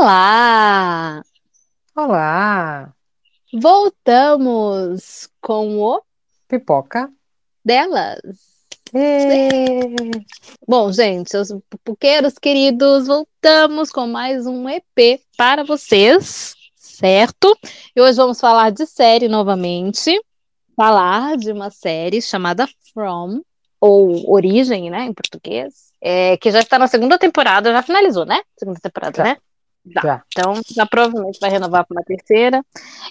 Olá! Olá! Voltamos com o Pipoca. delas. Bom, gente, seus pupuqueiros queridos, voltamos com mais um EP para vocês, certo? E hoje vamos falar de série novamente. Falar de uma série chamada From, ou Origem, né, em português, é, que já está na segunda temporada, já finalizou, né? Segunda temporada, Já. né? Já. Já. Então, já provavelmente vai renovar para uma terceira.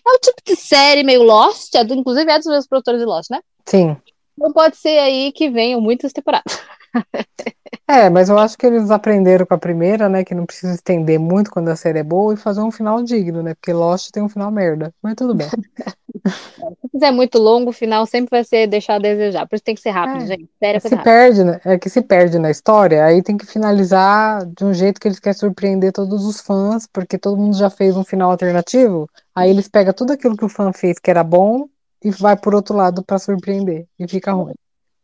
É o tipo de série meio Lost, é do- inclusive é dos meus produtores de Lost, né? Sim. Então pode ser aí que venham muitas temporadas. É, mas eu acho que eles aprenderam com a primeira, né? Que não precisa estender muito quando a série é boa e fazer um final digno, né? Porque Lost tem um final merda. Mas tudo bem. Se fizer muito longo, o final sempre vai ser deixar a desejar. Por isso tem que ser rápido, É. gente. Sério, é Se rápida. perde, né? É que se perde na história, aí tem que finalizar de um jeito que eles querem surpreender todos os fãs, porque todo mundo já fez um final alternativo. Aí eles pegam tudo aquilo que o fã fez que era bom e vai por outro lado pra surpreender. E fica ruim.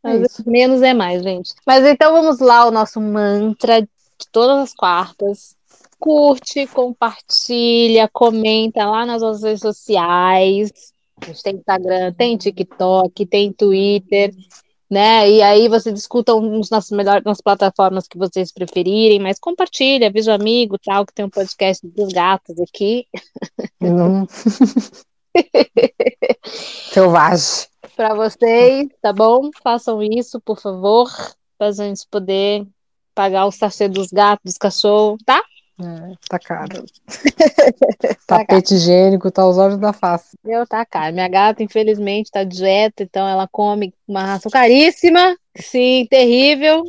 É menos é mais, gente. Mas então vamos lá, o nosso mantra de todas as quartas. Curte, compartilha, comenta lá nas nossas redes sociais. A gente tem Instagram, tem TikTok, tem Twitter, né? E aí você discuta uns nas melhores nas plataformas que vocês preferirem, mas compartilha, avisa o amigo, tal, que tem um podcast dos gatos aqui não... Selvagem. para vocês, tá bom? Façam isso, por favor, para a gente poder pagar o sachê dos gatos, dos cachorros, tá? É, tá caro. Tá Tapete higiênico, tá aos olhos da face. Eu tá caro. Minha gata, infelizmente, tá de dieta, então ela come uma ração caríssima, sim, terrível.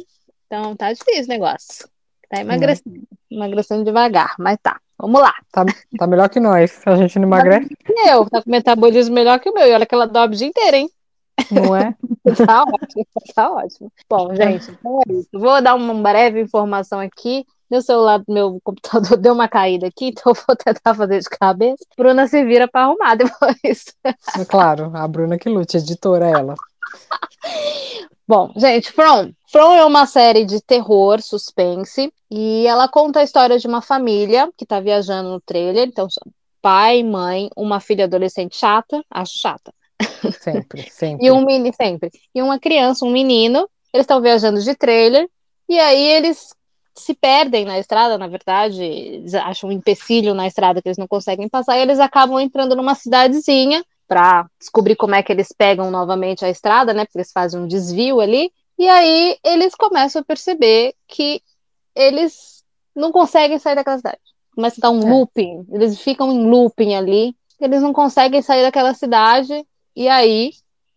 Então tá difícil o negócio. Tá emagrecendo, emagrecendo devagar, mas tá. Vamos lá. Tá, tá melhor que nós. A gente não emagrece, E eu, tá com metabolismo melhor que o meu. E olha que ela dobra o dia inteiro, hein? não é? Tá ótimo, tá ótimo. Bom, gente, então é isso. Vou dar uma breve informação aqui. Meu celular do meu computador deu uma caída aqui, então eu vou tentar fazer de cabeça. Bruna se vira pra arrumar depois. É Claro, a Bruna que lute, editora ela. Bom, gente, From. From é uma série de terror, suspense, e ela conta a história de uma família que tá viajando no trailer. Então, pai, mãe, uma filha adolescente chata, acho chata, Sempre, sempre. e um menino, sempre, e uma criança, um menino. Eles estão viajando de trailer, e aí eles se perdem na estrada, na verdade, eles acham um empecilho na estrada que eles não conseguem passar, e eles acabam entrando numa cidadezinha para descobrir como é que eles pegam novamente a estrada, né? Porque eles fazem um desvio ali. E aí eles começam a perceber que eles não conseguem sair daquela cidade. Começa a dar um É. looping, eles ficam em looping ali, eles não conseguem sair daquela cidade, e aí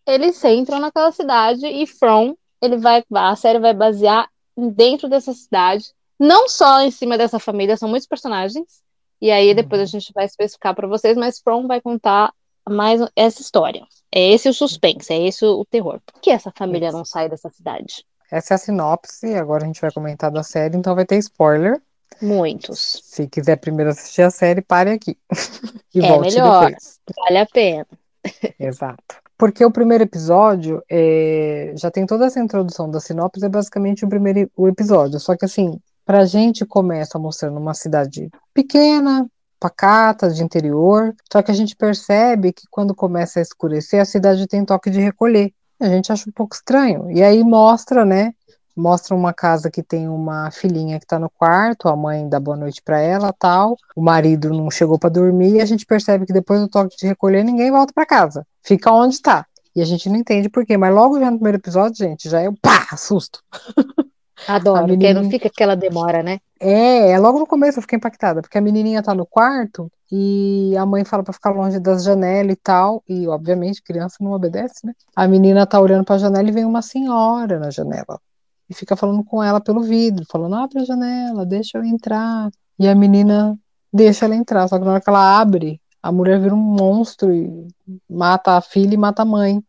eles entram naquela cidade e From, ele vai, a série vai basear dentro dessa cidade, não só em cima dessa família, são muitos personagens, e aí depois a gente vai especificar para vocês, mas From vai contar mais essa história. É esse o suspense, é esse o terror. Por que essa família Isso. não sai dessa cidade? Essa é a sinopse, agora a gente vai comentar da série, então vai ter spoiler. Muitos. Se quiser primeiro assistir a série, pare aqui. e É volte melhor. depois. Vale a pena. Exato. Porque o primeiro episódio é, já tem toda essa introdução da sinopse, é basicamente o primeiro o episódio. Só que assim, pra gente começa mostrando uma cidade pequena, pacata, de interior. Só que a gente percebe que quando começa a escurecer, a cidade tem toque de recolher. A gente acha um pouco estranho. E aí mostra, né? Mostra uma casa que tem uma filhinha que tá no quarto, a mãe dá boa noite pra ela, tal. O marido não chegou pra dormir e a gente percebe que depois do toque de recolher ninguém volta pra casa. Fica onde tá. E a gente não entende por quê, mas logo já no primeiro episódio, gente, já é o pá, susto. Adoro, porque não fica aquela demora, né? É, é logo no começo eu fiquei impactada, porque a menininha tá no quarto e a mãe fala pra ficar longe das janelas e tal, e obviamente criança não obedece, né? A menina tá olhando pra janela e vem uma senhora na janela e fica falando com ela pelo vidro, falando: abre a janela, deixa eu entrar. E a menina deixa ela entrar, só que na hora que ela abre, a mulher vira um monstro e mata a filha e mata a mãe.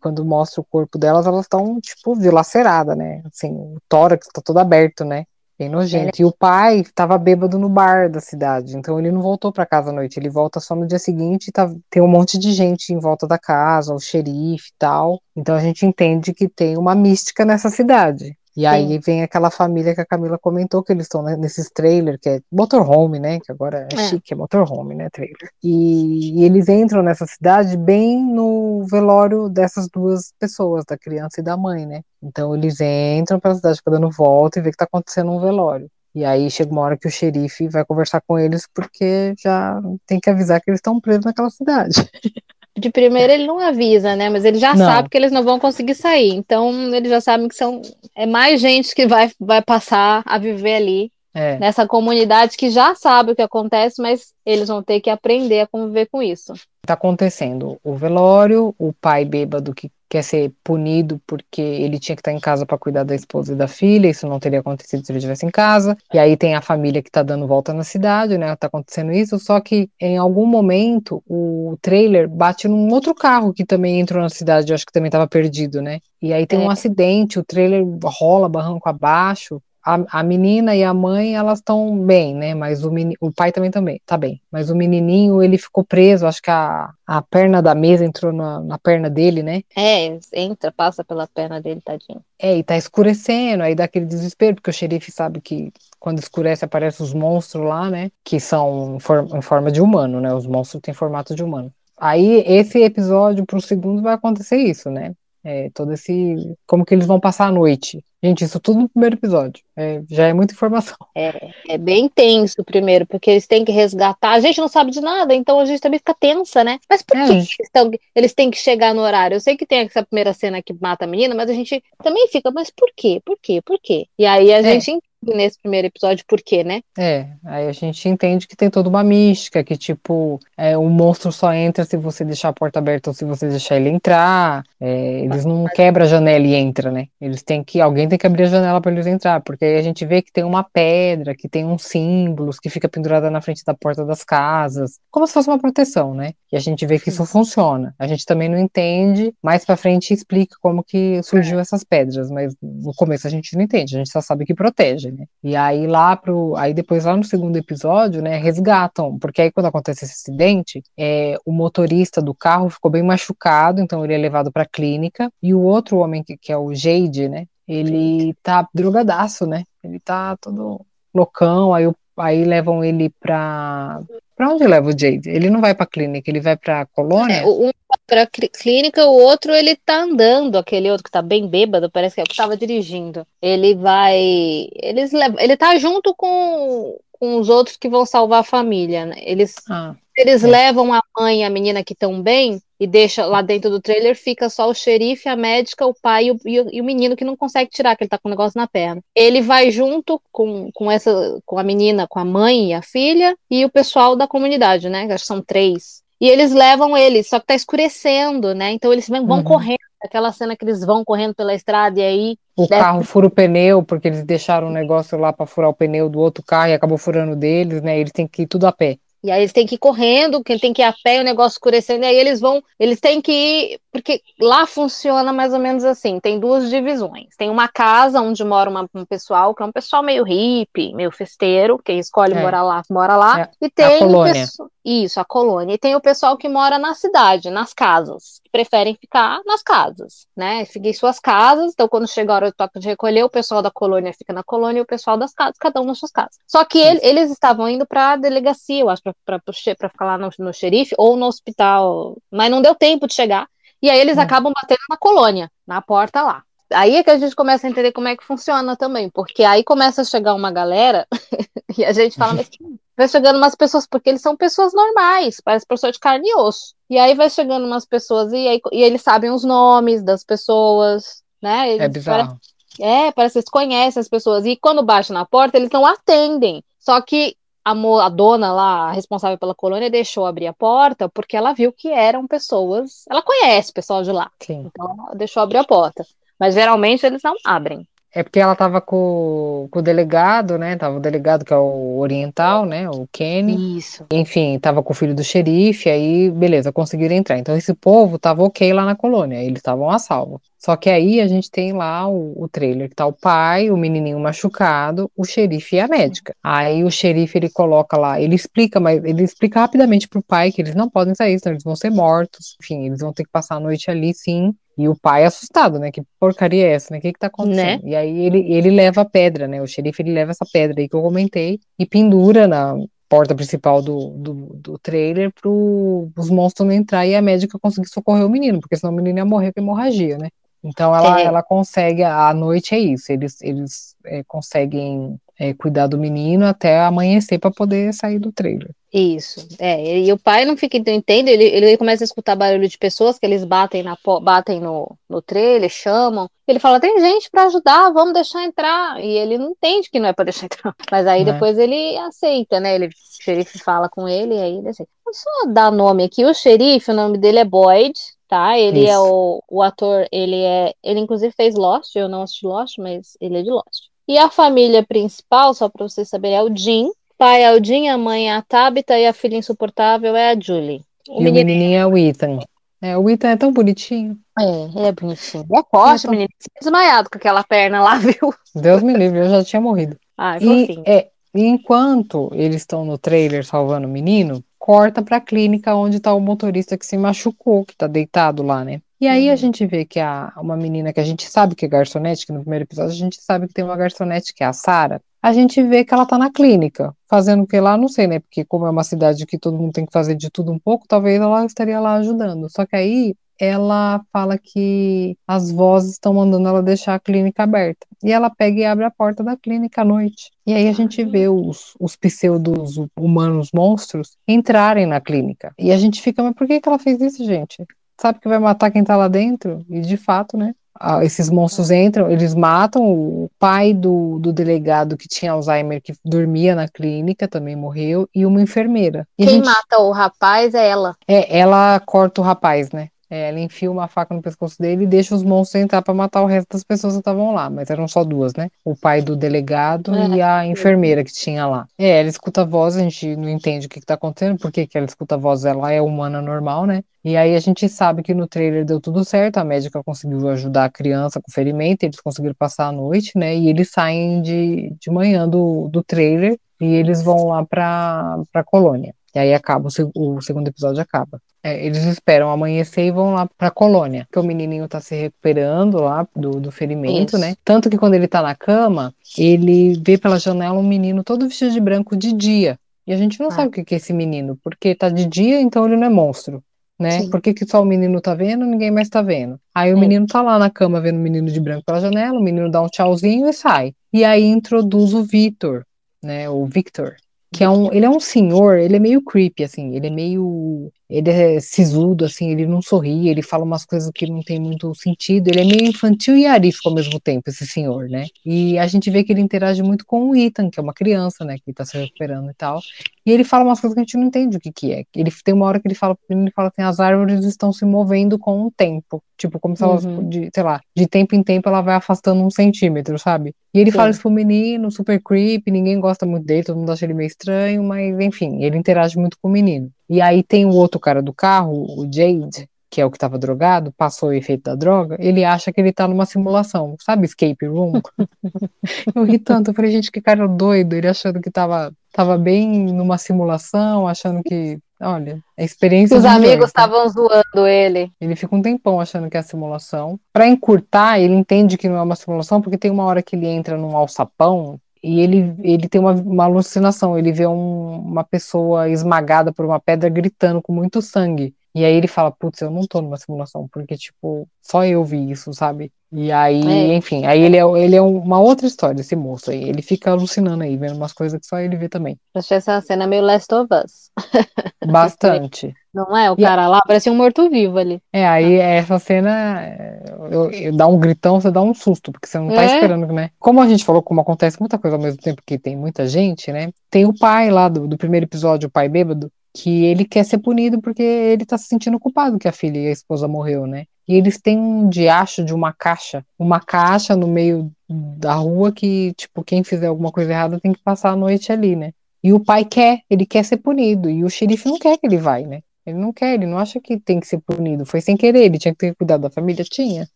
Quando mostra o corpo delas, elas estão, tipo, dilaceradas, né? Assim, o tórax tá todo aberto, né? Bem nojento. E o pai tava bêbado no bar da cidade, então ele não voltou pra casa à noite, ele volta só no dia seguinte e tá, tem um monte de gente em volta da casa, o xerife e tal. Então a gente entende que tem uma mística nessa cidade. E aí vem aquela família que a Camila comentou que eles estão nesses trailers, que é motorhome, né? Que agora é, é. chique, é motorhome, né? Trailer. E, e, eles entram nessa cidade bem no velório dessas duas pessoas, da criança e da mãe, né? Então eles entram pela cidade, ficam dando volta e vê que tá acontecendo um velório. E aí chega uma hora que o xerife vai conversar com eles porque já tem que avisar que eles estão presos naquela cidade. De primeira ele não avisa, né? Mas ele já não. sabe que eles não vão conseguir sair. Então eles já sabem que são é mais gente que vai, vai passar a viver ali é. nessa comunidade que já sabe o que acontece, mas eles vão ter que aprender a conviver com isso. Está acontecendo o velório, o pai bêbado que quer ser punido porque ele tinha que estar em casa para cuidar da esposa e da filha, isso não teria acontecido se ele estivesse em casa. E aí tem a família que está dando volta na cidade, né? Tá acontecendo isso, só que em algum momento o trailer bate num outro carro que também entrou na cidade, eu acho que também estava perdido, né? E aí tem é. um acidente, o trailer rola barranco abaixo, a, a menina e a mãe, elas estão bem, né? Mas o, meni, o pai também também tá bem. Mas o menininho, ele ficou preso, acho que a, a perna da mesa entrou na, na perna dele, né? É, entra, passa pela perna dele, tadinho. É, e tá escurecendo, aí dá aquele desespero, porque o xerife sabe que quando escurece aparecem os monstros lá, né? Que são em, for, em forma de humano, né? Os monstros têm formato de humano. Aí, esse episódio pro segundo vai acontecer isso, né? É, todo esse. Como que eles vão passar a noite. Gente, isso tudo no primeiro episódio. É, já é muita informação. É, é bem tenso o primeiro, porque eles têm que resgatar. A gente não sabe de nada, então a gente também fica tensa, né? Mas por é, que gente... eles, tão, eles têm que chegar no horário? Eu sei que tem essa primeira cena que mata a menina, mas a gente também fica, mas por quê? Por quê? Por quê? E aí a é. gente nesse primeiro episódio por quê, né? É, aí a gente entende que tem toda uma mística, que tipo, é, o monstro só entra se você deixar a porta aberta ou se você deixar ele entrar. É, eles não quebram a janela e entra, né? Eles têm que, alguém tem que abrir a janela para eles entrar, porque aí a gente vê que tem uma pedra, que tem uns símbolos, que fica pendurada na frente da porta das casas, como se fosse uma proteção, né? E a gente vê que isso funciona. A gente também não entende, mais para frente explica como que surgiu é. essas pedras, mas no começo a gente não entende, a gente só sabe que protege né? E aí lá pro, aí depois lá no segundo episódio, né, resgatam, porque aí quando acontece esse acidente, é, o motorista do carro ficou bem machucado, então ele é levado para clínica, e o outro homem que, que é o Jade, né, ele tá drogadaço, né? Ele tá todo loucão, aí, aí levam ele pra. Pra onde leva o Jade? Ele não vai pra clínica, ele vai pra colônia? É, um pra clínica, o outro ele tá andando, aquele outro que tá bem bêbado, parece que é o que tava dirigindo. Ele vai. Eles levam, ele tá junto com, com os outros que vão salvar a família, né? Eles. Ah. Eles é. levam a mãe e a menina que estão bem e deixa lá dentro do trailer, fica só o xerife, a médica, o pai e o, e o, menino que não consegue tirar, que ele tá com um negócio na perna. Ele vai junto com, com essa, com a menina, com a mãe e a filha, e o pessoal da comunidade, né? Acho que são três. E eles levam ele, só que tá escurecendo, né? Então eles vão uhum. correndo, aquela cena que eles vão correndo pela estrada e aí. O carro fura o pneu, porque eles deixaram um negócio lá para furar o pneu do outro carro e acabou furando deles, né? Eles têm que ir tudo a pé. E aí eles têm que ir correndo, quem tem que ir a pé, o negócio escurecendo, e aí eles vão, eles têm que ir, porque lá funciona mais ou menos assim, tem duas divisões. Tem uma casa onde mora uma, um pessoal, que é um pessoal meio hippie, meio festeiro, quem escolhe é. morar lá, mora lá. É. E tem a colônia. Isso, a colônia. E tem o pessoal que mora na cidade, nas casas, que preferem ficar nas casas, né? Fiquem em suas casas, então quando chega a hora do toque de recolher, o pessoal da colônia fica na colônia e o pessoal das casas, cada um nas suas casas. Só que ele, eles estavam indo para a delegacia, eu acho, para ficar lá no, no xerife ou no hospital, mas não deu tempo de chegar. E aí eles hum. acabam batendo na colônia, na porta lá. Aí é que a gente começa a entender como é que funciona também, porque aí começa a chegar uma galera e a gente fala, mas vai chegando umas pessoas, porque eles são pessoas normais, parece pessoa de carne e osso. E aí vai chegando umas pessoas e, aí, e eles sabem os nomes das pessoas, né? Eles é bizarro. Parece, é, parece que eles conhecem as pessoas. E quando bate na porta, eles não atendem. Só que a, a, dona lá, a responsável pela colônia, deixou abrir a porta porque ela viu que eram pessoas. Ela conhece o pessoal de lá. Sim. Então ela deixou abrir a porta. Mas geralmente eles não abrem. É porque ela estava com, com, o delegado, né? Tava o delegado que é o oriental, né? O Kenny. Isso. Enfim, tava com o filho do xerife, aí beleza, conseguiram entrar. Então esse povo tava ok lá na colônia, eles estavam a salvo. Só que aí a gente tem lá o, o trailer que tá o pai, o menininho machucado, o xerife e a médica. Aí o xerife ele coloca lá, ele explica, mas ele explica rapidamente pro pai que eles não podem sair, senão eles vão ser mortos. Enfim, eles vão ter que passar a noite ali sim E o pai assustado, né? Que porcaria é essa, né? O que que tá Né? acontecendo? E aí ele, ele leva a pedra, né? O xerife ele leva essa pedra aí que eu comentei e pendura na porta principal do, do, do trailer para os monstros não entrar e a médica conseguir socorrer o menino, porque senão o menino ia morrer com hemorragia, né? Então ela, É, ela consegue, à noite é isso, eles, eles é, conseguem é, cuidar do menino até amanhecer para poder sair do trailer. Isso, é, e o pai não fica, entende? Ele, ele começa a escutar barulho de pessoas que eles batem, na, batem no, no trailer, chamam. Ele fala: tem gente pra ajudar, vamos deixar entrar. E ele não entende que não é pra deixar entrar. Mas aí Né? depois ele aceita, né? Ele, o xerife fala com ele e aí ele aceita. Vou só dar nome aqui: o xerife, o nome dele é Boyd, tá? Ele é Isso. o, o ator, ele é. Ele inclusive fez Lost, eu não assisti Lost, mas ele é de Lost. E a família principal, só pra vocês saberem, é o Jim. Pai é o Jim, a mãe é a Tabitha e a filha insuportável é a Julie. O E o menino menininho é o Ethan. É, o Ethan é tão bonitinho. é, ele é bonitinho. É Ele é forte, o tão... menino. Desmaiado com aquela perna lá, viu? Deus me livre, eu já tinha morrido. Ai, E fofinho. é, e enquanto eles estão no trailer salvando o menino, corta pra clínica onde tá o motorista que se machucou, que tá deitado lá, né? E aí a Uhum. gente vê que a, uma menina que a gente sabe que é garçonete, que no primeiro episódio a gente sabe que tem uma garçonete que é a Sarah. A gente vê que ela tá na clínica, fazendo o que lá, não sei, né? Porque como é uma cidade que todo mundo tem que fazer de tudo um pouco, talvez ela estaria lá ajudando. Só que aí ela fala que as vozes estão mandando ela deixar a clínica aberta. E ela pega e abre a porta da clínica à noite. E aí a gente vê os, os pseudos humanos monstros entrarem na clínica. E a gente fica, mas por que que ela fez isso, gente? Sabe que vai matar quem tá lá dentro? E de fato, né? ah, esses monstros entram, eles matam o pai do, do delegado que tinha Alzheimer, que dormia na clínica, também morreu, e uma enfermeira. E Quem gente mata o rapaz é ela. é, ela corta o rapaz, né? É, ela enfia uma faca no pescoço dele e deixa os monstros entrar pra matar o resto das pessoas que estavam lá, mas eram só duas, né? O pai do delegado É. e a enfermeira que tinha lá. É, ela escuta a voz, a gente não entende o que que tá acontecendo, por que que ela escuta a voz, ela é humana normal, né? E aí a gente sabe que no trailer deu tudo certo, a médica conseguiu ajudar a criança com ferimento, eles conseguiram passar a noite, né? E eles saem de, de manhã do, do trailer e eles vão lá pra, pra colônia. E aí acaba, o, o segundo episódio acaba. É, eles esperam amanhecer e vão lá pra colônia, que o menininho tá se recuperando lá do, do ferimento, Isso. né? Tanto que quando ele tá na cama, ele vê pela janela um menino todo vestido de branco de dia. E a gente não Ah. sabe o que é esse menino, porque tá de dia, então ele não é monstro, né? Sim. Por que que só o menino tá vendo, ninguém mais tá vendo? Aí o É. menino tá lá na cama vendo o menino de branco pela janela, o menino dá um tchauzinho e sai. E aí introduz o Victor, né? O Victor que é um, ele é um senhor, ele é meio creepy, assim, ele é meio, ele é sisudo, assim, ele não sorri, ele fala umas coisas que não tem muito sentido, ele é meio infantil e arisco ao mesmo tempo, esse senhor, né, e a gente vê que ele interage muito com o Ethan, que é uma criança, né, que tá se recuperando e tal, e ele fala umas coisas que a gente não entende o que que é, ele tem uma hora que ele fala, ele fala assim, as árvores estão se movendo com o tempo, tipo, como se elas, Uhum. de, sei lá, de tempo em tempo ela vai afastando um centímetro, sabe, e ele Sim. fala isso pro menino, super creepy, ninguém gosta muito dele, todo mundo acha ele meio estranho, mas enfim, ele interage muito com o menino. E aí tem o outro cara do carro, o Jade, que é o que tava drogado, passou o efeito da droga, ele acha que ele tá numa simulação, sabe, escape room? eu ri tanto, eu falei, gente, que cara doido, ele achando que tava, tava bem numa simulação, achando que, olha, é experiência Os amigos estavam zoando ele. Ele fica um tempão achando que é simulação. Pra encurtar, ele entende que não é uma simulação, porque tem uma hora que ele entra num alçapão e ele, ele tem uma, uma alucinação. Ele vê um- uma pessoa esmagada por uma pedra gritando com muito sangue. E aí ele fala, putz, eu não tô numa simulação, porque, tipo, só eu vi isso, sabe? E aí, É. enfim, aí ele é, ele é uma outra história, esse moço aí. Ele fica alucinando aí, vendo umas coisas que só ele vê também. Achei essa cena meio Last of Us. Bastante. Não é? O E a- cara lá parecia um morto-vivo ali. É, aí essa cena é, eu, eu- dá um gritão, você dá um susto, porque você não tá É. esperando, né? Como a gente falou, como acontece muita coisa ao mesmo tempo que tem muita gente, né? Tem o pai lá do, do primeiro episódio, o pai bêbado, que ele quer ser punido porque ele tá se sentindo culpado que a filha e a esposa morreu, né? E eles têm um diacho de uma caixa, uma caixa no meio da rua que, tipo, quem fizer alguma coisa errada tem que passar a noite ali, né? E o pai quer, ele quer ser punido, e o xerife não quer que ele vai, né? Ele não quer, ele não acha que tem que ser punido. Foi sem querer, ele tinha que ter cuidado da família? Tinha.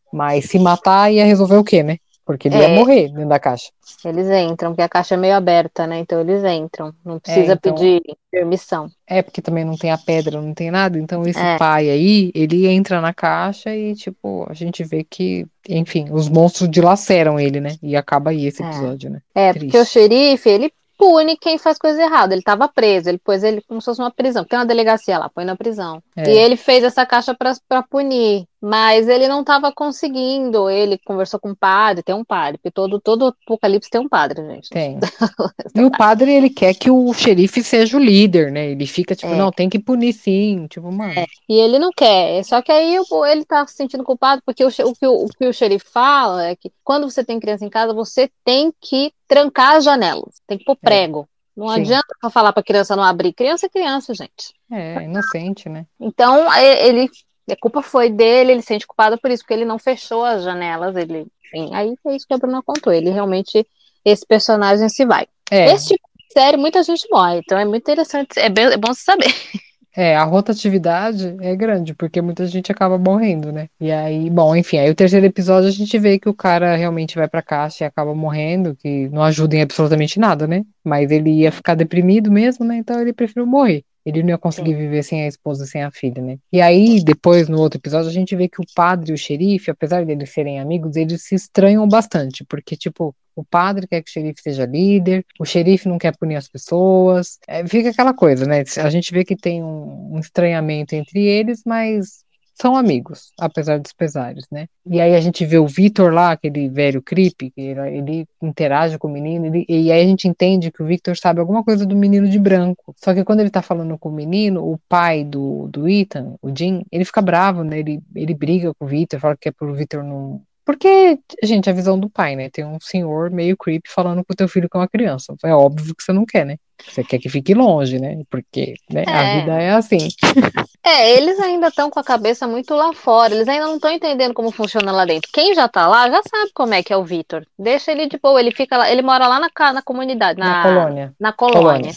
Mas se matar ia resolver o quê, né? Porque ele ia É, morrer dentro da caixa. eles entram, porque a caixa é meio aberta, né? Então eles entram. Não É, precisa então, pedir permissão. é porque também não tem a pedra, não tem nada. Então esse É, pai aí, ele entra na caixa e, tipo, a gente vê que, enfim, os monstros dilaceram ele, né? E acaba aí esse é. episódio, né? É, porque o Triste. xerife, ele pune quem faz coisa errada. Ele estava preso, ele pôs ele como se fosse uma prisão. Tem uma delegacia lá, põe na prisão. E É, ele fez essa caixa para punir, mas ele não estava conseguindo. Ele conversou com o padre, tem um padre, porque todo, todo apocalipse tem um padre, gente. tem. E o padre, ele quer que o xerife seja o líder, né? Ele fica tipo, É. não, tem que punir sim. Tipo, mano, E ele não quer. Só que aí ele tá se sentindo culpado, porque o, o que o, o que o xerife fala é que quando você tem criança em casa, você tem que trancar as janelas, tem que pôr prego. Não Sim. adianta falar pra criança não abrir. Criança é criança, gente. é inocente, né? Então, ele, a culpa foi dele, ele se sente culpado por isso, porque ele não fechou as janelas, ele, enfim, aí é isso que a Bruna contou, ele realmente, esse personagem se vai. É, Esse tipo de série, muita gente morre, então é muito interessante, é, bem- é bom se saber. é, a rotatividade é grande, porque muita gente acaba morrendo, né? E aí, bom, enfim, aí o terceiro episódio a gente vê que o cara realmente vai pra caixa e acaba morrendo, que não ajuda em absolutamente nada, né? Mas ele ia ficar deprimido mesmo, né? Então ele preferiu morrer. Ele não ia conseguir Sim. viver sem a esposa e sem a filha, né? E aí, depois, no outro episódio, a gente vê que o padre e o xerife, apesar deles serem amigos, eles se estranham bastante, porque, tipo, o padre quer que o xerife seja líder, o xerife não quer punir as pessoas, é, fica aquela coisa, né? A gente vê que tem um, um estranhamento entre eles, mas são amigos, apesar dos pesares, né? E aí a gente vê o Vitor lá, aquele velho creepy, que ele, ele interage com o menino, ele- e aí a gente entende que o Victor sabe alguma coisa do menino de branco. Só que quando ele tá falando com o menino, o pai do, do Ethan, o Jim, ele fica bravo, né? Ele, ele briga com o Victor, fala que é pro Victor não. Porque, gente, a visão do pai, né? Tem um senhor meio creepy falando com o teu filho que é uma criança. É óbvio que você não quer, né? Você quer que fique longe, né? Porque né, a É. vida é assim. É, eles ainda estão com a cabeça muito lá fora, eles ainda não estão entendendo como funciona lá dentro. Quem já tá lá já sabe como é que é o Vitor. Deixa ele de boa, ele fica lá, ele mora lá na, na comunidade, na, Na colônia. na colônia. Colônia.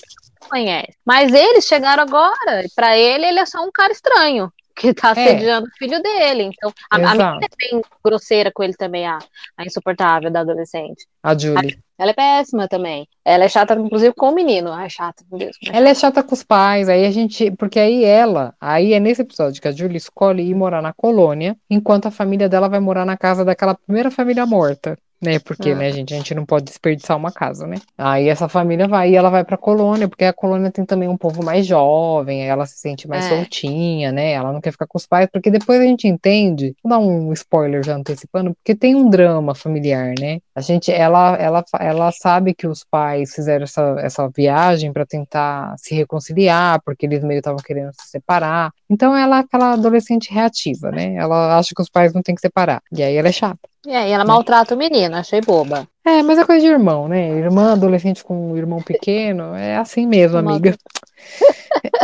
Conhece. Mas eles chegaram agora, e pra ele, ele é só um cara estranho. Que tá É. assediando o filho dele. Então, a, a menina é bem grosseira com ele também, a, a insuportável da adolescente. A Julie. Ela é péssima também. Ela é chata, inclusive, com o menino. Ai, chata, meu Deus. é Ela é chata com os pais, aí a gente. Porque aí ela. Aí é nesse episódio que a Julie escolhe ir morar na colônia, enquanto a família dela vai morar na casa daquela primeira família morta. Né, porque, Ah. né, gente, a gente não pode desperdiçar uma casa, né? Aí essa família vai e ela vai pra colônia, porque a colônia tem também um povo mais jovem, aí ela se sente mais É. soltinha, né? Ela não quer ficar com os pais, porque depois a gente entende, vou dar um spoiler já antecipando, porque tem um drama familiar, né? A gente, ela, ela, ela sabe que os pais fizeram essa, essa viagem pra tentar se reconciliar, porque eles meio estavam querendo se separar. Então ela é aquela adolescente reativa, né? Ela acha que os pais não têm que separar. E aí ela é chata. E aí ela maltrata o menino, achei boba. É, mas é coisa de irmão, né? Irmã adolescente com um irmão pequeno, é assim mesmo, amiga.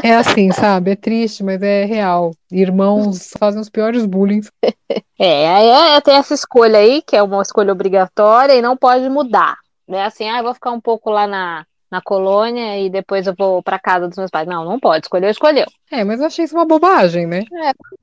É assim, sabe? É triste, mas é real. Irmãos fazem os piores bullying. É, aí é, tem essa escolha aí, que é uma escolha obrigatória e não pode mudar. Não é assim, ah, eu vou ficar um pouco lá na, na colônia e depois eu vou pra casa dos meus pais. Não, não pode. Escolheu, escolheu. É, mas eu achei isso uma bobagem, né?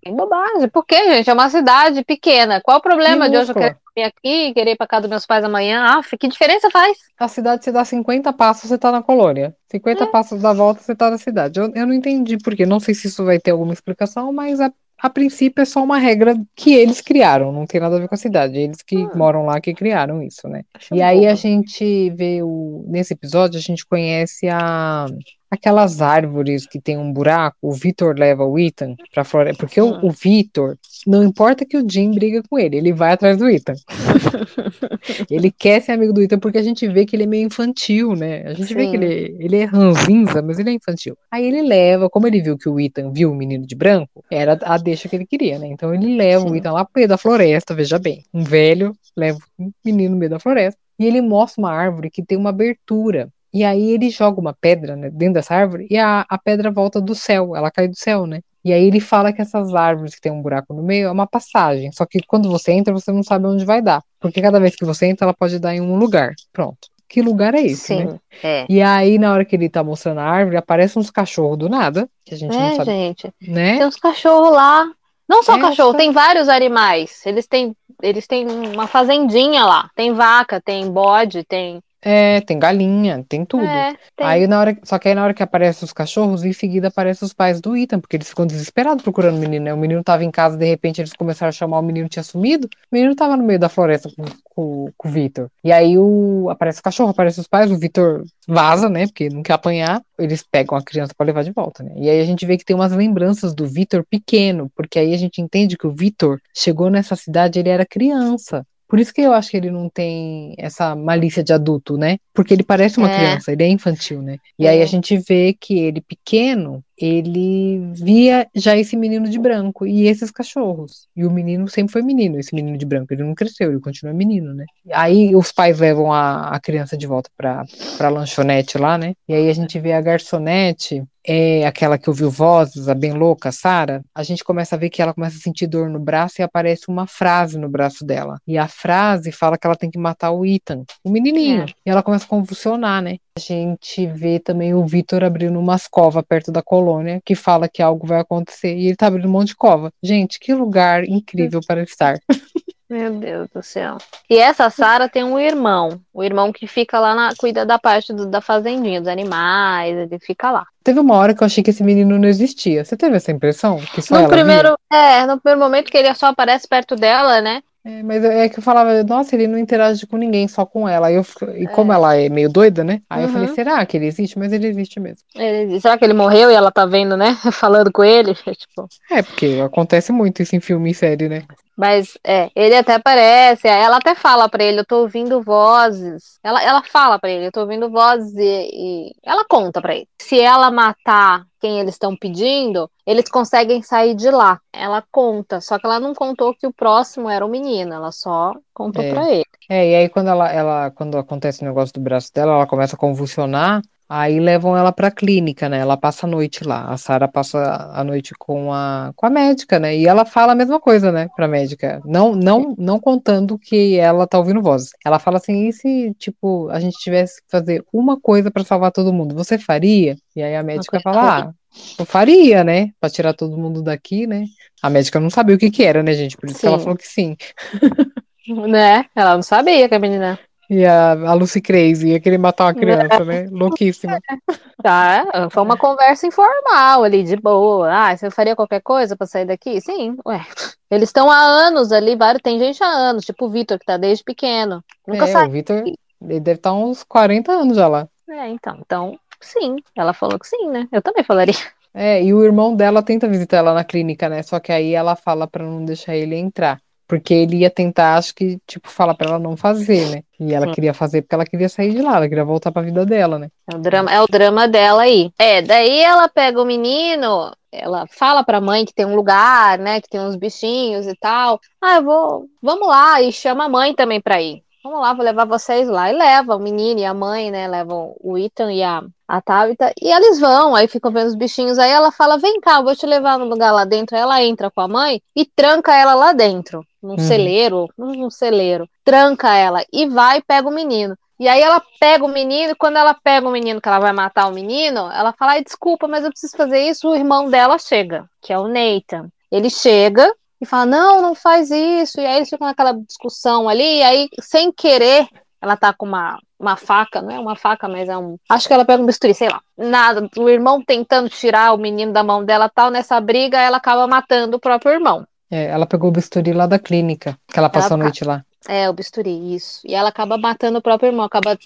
Tem bobagem. Por quê, gente? É uma cidade pequena. Qual o problema de hoje eu Minúscula. querer vir aqui, querer ir pra casa dos meus pais amanhã? Ah, que diferença faz? A cidade você dá 50 passos, você tá na colônia. 50 passos da volta, você tá na cidade. Eu, eu não entendi por quê. Não sei se isso vai ter alguma explicação, mas a, a princípio é só uma regra que eles criaram. Não tem nada a ver com a cidade. Eles que Hum. moram lá que criaram isso, né? Achei E aí a gente vê o. Nesse episódio, a gente conhece a. Aquelas árvores que tem um buraco, o Vitor leva o Ethan pra floresta. Porque o, o Vitor, não importa que o Jim briga com ele, ele vai atrás do Ethan. Ele quer ser amigo do Ethan porque a gente vê que ele é meio infantil, né? A gente vê Sim. que ele, ele é ranzinza, mas ele é infantil. Aí ele leva, como ele viu que o Ethan viu o menino de branco, era a deixa que ele queria, né? Então ele leva o Sim. Ethan lá pro meio da floresta, veja bem. Um velho leva um menino no meio da floresta e ele mostra uma árvore que tem uma abertura. E aí ele joga uma pedra né, dentro dessa árvore e a, a pedra volta do céu, ela cai do céu, né? E aí ele fala que essas árvores que tem um buraco no meio é uma passagem. Só que quando você entra, você não sabe onde vai dar. Porque cada vez que você entra, ela pode dar em um lugar. Pronto. Que lugar é esse, né? Sim, é. E aí, na hora que ele tá mostrando a árvore, aparecem uns cachorros do nada, que a gente não É, sabe, gente. né? Tem uns cachorros lá. Não só Essa... cachorro, tem vários animais. Eles têm, eles têm uma fazendinha lá. Tem vaca, tem bode, tem É, tem galinha, tem tudo. É, tem. Aí na hora, só que aí na hora que aparecem os cachorros, em seguida aparecem os pais do Ethan, porque eles ficam desesperados procurando o menino, né? O menino tava em casa, de repente eles começaram a chamar, o menino tinha sumido, o menino tava no meio da floresta com, com, com o Victor. E aí o, aparece o cachorro, aparece os pais, o Victor vaza, né? Porque não quer apanhar, eles pegam a criança pra levar de volta, né? E aí a gente vê que tem umas lembranças do Victor pequeno, porque aí a gente entende que o Victor chegou nessa cidade, ele era criança. Por isso que eu acho que ele não tem essa malícia de adulto, né? Porque ele parece uma É. criança, ele é infantil, né? E É. aí a gente vê que ele pequeno, ele via já esse menino de branco e esses cachorros. E o menino sempre foi menino, esse menino de branco. Ele não cresceu, ele continua menino, né? Aí os pais levam a, a criança de volta pra, pra lanchonete lá, né? E aí a gente vê a garçonete, é aquela que ouviu vozes, a bem louca, Sara. A gente começa a ver que ela começa a sentir dor no braço e aparece uma frase no braço dela. E a frase fala que ela tem que matar o Ethan, o menininho. É. E ela começa a convulsionar, né? A gente vê também o Vitor abrindo umas covas perto da colônia, que fala que algo vai acontecer. E ele tá abrindo um monte de cova. Gente, que lugar incrível para estar. Meu Deus do céu. E essa Sara tem um irmão. O irmão que fica lá na. cuida da parte do- da fazendinha, dos animais, ele fica lá. Teve uma hora que eu achei que esse menino não existia. Você teve essa impressão? Que só No ela via? primeiro, é, no primeiro momento que ele só aparece perto dela, né? É, mas é que eu falava, nossa, ele não interage com ninguém, só com ela. Eu, e como É. ela é meio doida, né? Aí eu falei, Uhum. será que ele existe? Mas ele existe mesmo. Ele será que ele morreu e ela tá vendo, né? Falando com ele? Tipo, É, porque acontece muito isso em filme e série, né? Mas é, ele até aparece, ela até fala pra ele, eu tô ouvindo vozes. Ela, ela fala pra ele, eu tô ouvindo vozes e, e ela conta pra ele. Se ela matar quem eles estão pedindo, eles conseguem sair de lá. Ela conta, só que ela não contou que o próximo era o menino, ela só contou É. pra ele. É, e aí quando ela, ela, quando acontece o negócio do braço dela, ela começa a convulsionar, aí levam ela pra clínica, né? Ela passa a noite lá. A Sarah passa a noite com a, com a médica, né? E ela fala a mesma coisa, né, pra médica. Não, não, não contando que ela tá ouvindo vozes. Ela fala assim, e se, tipo, a gente tivesse que fazer uma coisa pra salvar todo mundo, você faria? E aí a médica fala, ah, eu faria, né? Pra tirar todo mundo daqui, né? A médica não sabia o que que era, né, gente? Por isso que ela Sim. falou que sim. Né? Ela não sabia que a menina. E a, a Lucy Crazy ia querer matar uma criança, né? Louquíssima. Tá, foi uma conversa informal ali, de boa. Ah, você faria qualquer coisa pra sair daqui? Sim, ué. Eles estão há anos ali, vários, tem gente há anos, tipo o Vitor, que tá desde pequeno. Nunca É, saiu. o Victor, ele deve estar uns 40 anos já lá. É, então, então, sim. Ela falou que sim, né? Eu também falaria. É, e o irmão dela tenta visitar ela na clínica, né? Só que aí ela fala pra não deixar ele entrar. Porque ele ia tentar, acho que, tipo, falar pra ela não fazer, né? E ela Sim. queria fazer porque ela queria sair de lá, ela queria voltar pra vida dela, né? É o drama, é o drama dela aí. É, daí ela pega o menino, ela fala pra mãe que tem um lugar, né? Que tem uns bichinhos e tal. Ah, eu vou, vamos lá, e chama a mãe também pra ir. Vamos lá, vou levar vocês lá. E leva o menino e a mãe, né? Levam o Ethan e a, a Tabitha. E eles vão, aí ficam vendo os bichinhos. Aí ela fala: Vem cá, eu vou te levar no lugar lá dentro. Aí ela entra com a mãe e tranca ela lá dentro, num Uhum. celeiro, num celeiro. Tranca ela e vai e pega o menino. E aí ela pega o menino, e quando ela pega o menino, que ela vai matar o menino, ela fala, ai, desculpa, mas eu preciso fazer isso. O irmão dela chega, que é o Nathan. Ele chega e fala, não, não faz isso. E aí eles ficam naquela discussão ali, e aí, sem querer, ela tá com uma, uma faca, não é uma faca, mas é um. Acho que ela pega um bisturi, sei lá. Nada. O irmão tentando tirar o menino da mão dela tal, nessa briga, ela acaba matando o próprio irmão. É, ela pegou o bisturi lá da clínica, que ela passou a Ela- noite lá. É, o bisturi, isso. E ela acaba matando o próprio irmão, acaba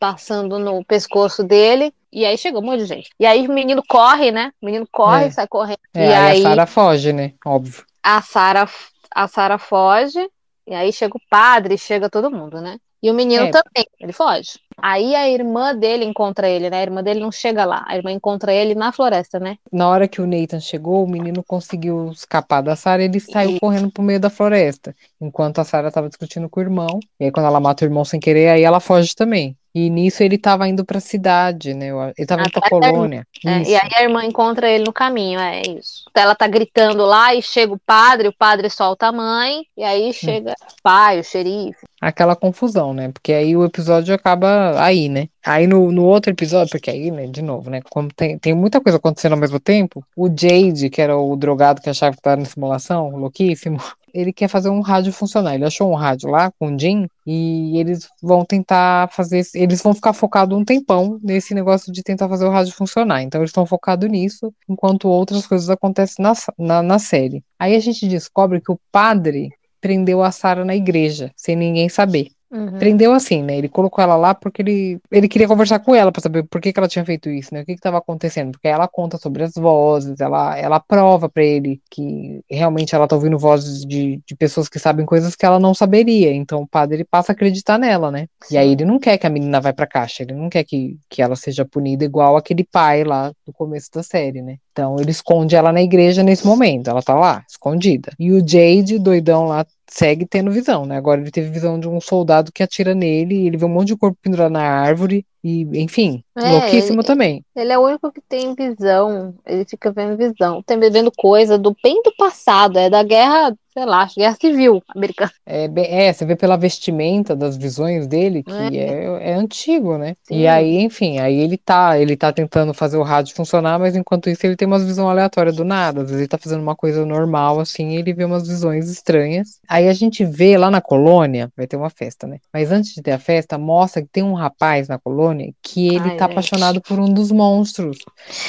passando no pescoço dele. E aí chegou um monte de gente. E aí o menino corre, né? O menino corre, É. sai correndo. É, e aí aí a Sarah foge, né? Óbvio. A Sara a Sara foge. E aí chega o padre, chega todo mundo, né? E o menino É. também, ele foge. Aí a irmã dele encontra ele, né? A irmã dele não chega lá. A irmã encontra ele na floresta, né? Na hora que o Nathan chegou, o menino conseguiu escapar da Sarah, ele saiu E- correndo pro meio da floresta, enquanto a Sarah tava discutindo com o irmão. E aí quando ela mata o irmão sem querer, aí ela foge também. E nisso ele tava indo pra cidade, né? Ele tava indo pra Atrás da irmã. colônia. É, e aí a irmã encontra ele no caminho, é isso. Então ela tá gritando lá e chega o padre, o padre solta a mãe, e aí chega o pai, o xerife. Aquela confusão, né? Porque aí o episódio acaba aí, né? Aí no, no outro episódio, porque aí, né, de novo, né? Como tem, tem muita coisa acontecendo ao mesmo tempo, o Jade, que era o drogado que achava que estava na simulação, louquíssimo, ele quer fazer um rádio funcionar. Ele achou um rádio lá com o Jim e eles vão tentar fazer. Eles vão ficar focados um tempão nesse negócio de tentar fazer o rádio funcionar. Então eles estão focados nisso, enquanto outras coisas acontecem na, na, na série. Aí a gente descobre que o padre prendeu a Sarah na igreja, sem ninguém saber. Uhum. Prendeu assim, né? Ele colocou ela lá porque ele, ele queria conversar com ela para saber por que, que ela tinha feito isso, né? O que estava acontecendo? Porque ela conta sobre as vozes, ela, ela prova para ele que realmente ela tá ouvindo vozes de, de pessoas que sabem coisas que ela não saberia. Então o padre passa a acreditar nela, né? E aí ele não quer que a menina vá pra caixa, ele não quer que, que ela seja punida igual aquele pai lá do começo da série, né? Então ele esconde ela na igreja nesse momento, ela tá lá, escondida. E o Jade, doidão lá, segue tendo visão, né? Agora ele teve visão de um soldado que atira nele, ele vê um monte de corpo pendurado na árvore, e enfim, É, louquíssimo ele- também. Ele é o único que tem visão. Ele fica vendo visão. Tem vendo coisa do bem do passado. É da guerra, sei lá, acho, guerra civil americana. É, é, você vê pela vestimenta das visões dele que é, é antigo, né? Sim. E aí, enfim, aí ele tá, ele tá tentando fazer o rádio funcionar, mas enquanto isso ele tem umas visões aleatórias do nada. Às vezes ele tá fazendo uma coisa normal, assim, e ele vê umas visões estranhas. Aí a gente vê lá na colônia, vai ter uma festa, né? Mas antes de ter a festa, mostra que tem um rapaz na colônia que ele Ai, tá gente. apaixonado por um dos monstros,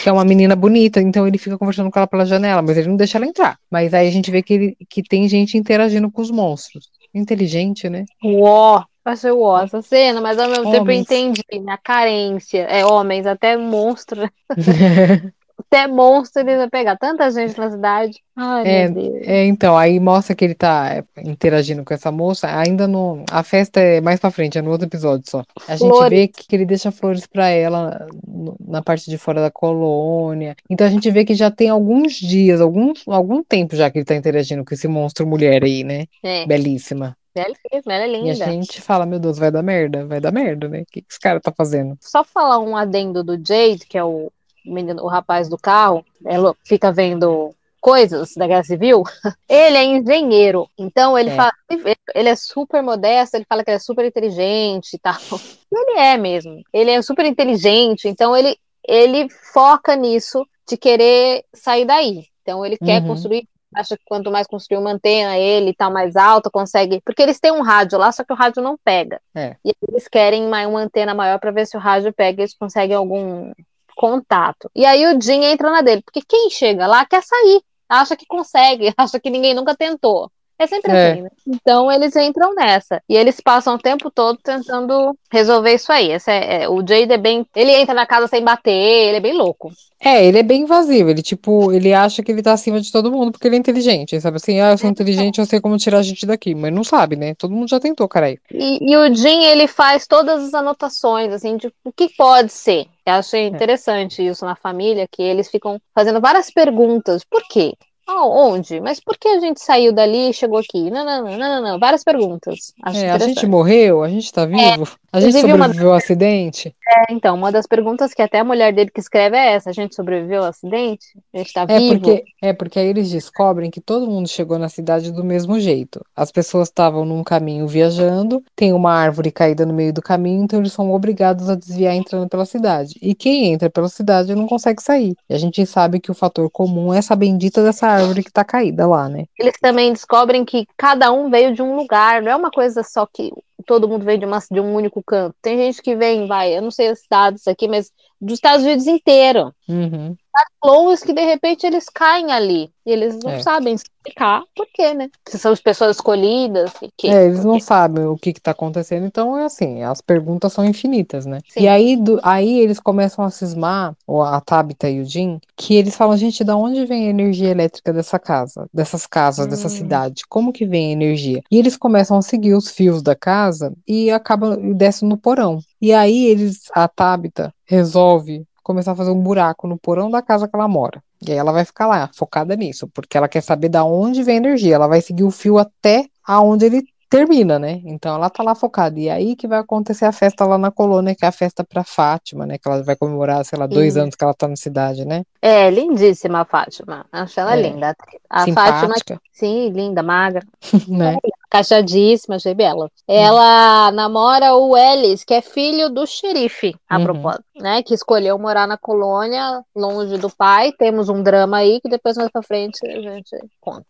que é uma menina bonita, então ele fica conversando com ela pela janela, mas ele não deixa ela entrar. Mas aí a gente vê que, ele, que tem gente interagindo com os monstros. Inteligente, né? Uó, achei uó essa cena, mas ao mesmo tempo eu Homens. entendi a carência. É, homens, até monstro. Até monstro ele vai pegar tanta gente na cidade. Ai, É, meu Deus. é, então, aí mostra que ele tá é, interagindo com essa moça, ainda no, a festa é mais pra frente, é no outro episódio só. A gente Flores. vê que ele deixa flores pra ela no- na parte de fora da colônia. Então a gente vê que já tem alguns dias, algum, algum tempo já que ele tá interagindo com esse monstro mulher aí, né? É, Belíssima. belíssima, ela é E a linda. gente fala, meu Deus, vai dar merda, vai dar merda, né? O que que esse cara tá fazendo? Só falar um adendo do Jade, que é o menino, o rapaz do carro, ela fica vendo coisas da Guerra Civil. Ele é engenheiro, então ele É. fala, ele é super modesto, ele fala que ele é super inteligente e tal. Ele é mesmo. Ele é super inteligente, então ele ele foca nisso de querer sair daí. Então ele quer Uhum. construir Acha que quanto mais construir uma antena, ele tá mais alto, consegue. Porque eles têm um rádio lá, só que o rádio não pega. É. E eles querem uma, uma antena maior para ver se o rádio pega e eles conseguem algum contato. E aí o Jim entra na dele, porque quem chega lá quer sair, acha que consegue, acha que ninguém nunca tentou. É sempre É. assim, né? Então eles entram nessa. E eles passam o tempo todo tentando resolver isso aí. Esse é, é- o Jade é bem. Ele entra na casa sem bater, ele é bem louco. É, ele é bem invasivo, ele tipo, ele acha que ele tá acima de todo mundo porque ele é inteligente, ele sabe assim, ah, eu sou inteligente, eu sei como tirar a gente daqui, mas não sabe, né? Todo mundo já tentou, caralho. E, e o Jim, ele faz todas as anotações, assim, de o que pode ser. Eu achei interessante isso na família, que eles ficam fazendo várias perguntas. Por quê? Ah, onde? Mas por que a gente saiu dali e chegou aqui? Não, não, não, não, não, não. Várias perguntas. É, a gente morreu, a gente tá vivo, a gente inclusive uma- sobreviveu ao acidente. É, então, uma das perguntas que até a mulher dele que escreve é essa: a gente sobreviveu ao acidente? A gente tá É vivo? porque, é porque aí eles descobrem que todo mundo chegou na cidade do mesmo jeito. As pessoas estavam num caminho viajando, tem uma árvore caída no meio do caminho, então eles são obrigados a desviar entrando pela cidade. E quem entra pela cidade não consegue sair. E a gente sabe que o fator comum é essa bendita dessa árvore que tá caída lá, né? Eles também descobrem que cada um veio de um lugar, não é uma coisa só que todo mundo veio de, uma- de um único canto. Tem gente que vem, vai, eu não sei os estados aqui, mas dos Estados Unidos inteiro. Uhum. Clones que de repente eles caem ali. E eles não É. sabem explicar por quê, né? Se são as pessoas escolhidas, que, É, eles não sabem o que que tá acontecendo, então é assim, as perguntas são infinitas, né? Sim. E aí, do- aí eles começam a cismar, ou a Tabitha e o Jim, que eles falam, gente, da onde vem a energia elétrica dessa casa, dessas casas, dessa Hum. cidade? Como que vem a energia? E eles começam a seguir os fios da casa e acabam descem no porão. E aí eles, a Tabitha resolve começar a fazer um buraco no porão da casa que ela mora. E aí ela vai ficar lá, focada nisso, porque ela quer saber da onde vem a energia. Ela vai seguir o fio até aonde ele termina, né? Então ela tá lá focada. E aí que vai acontecer a festa lá na colônia, que é a festa pra Fátima, né? Que ela vai comemorar, sei lá, dois Sim. anos que ela tá na cidade, né? É, lindíssima a Fátima. Acho ela É. linda. A Fátima, Simpática, sim, linda, magra. né? Cachadíssima, achei bela. Hum. Ela namora o Ellis, que é filho do xerife, a Uhum. propósito, né? Que escolheu morar na colônia, longe do pai. Temos um drama aí que depois mais pra frente a gente conta.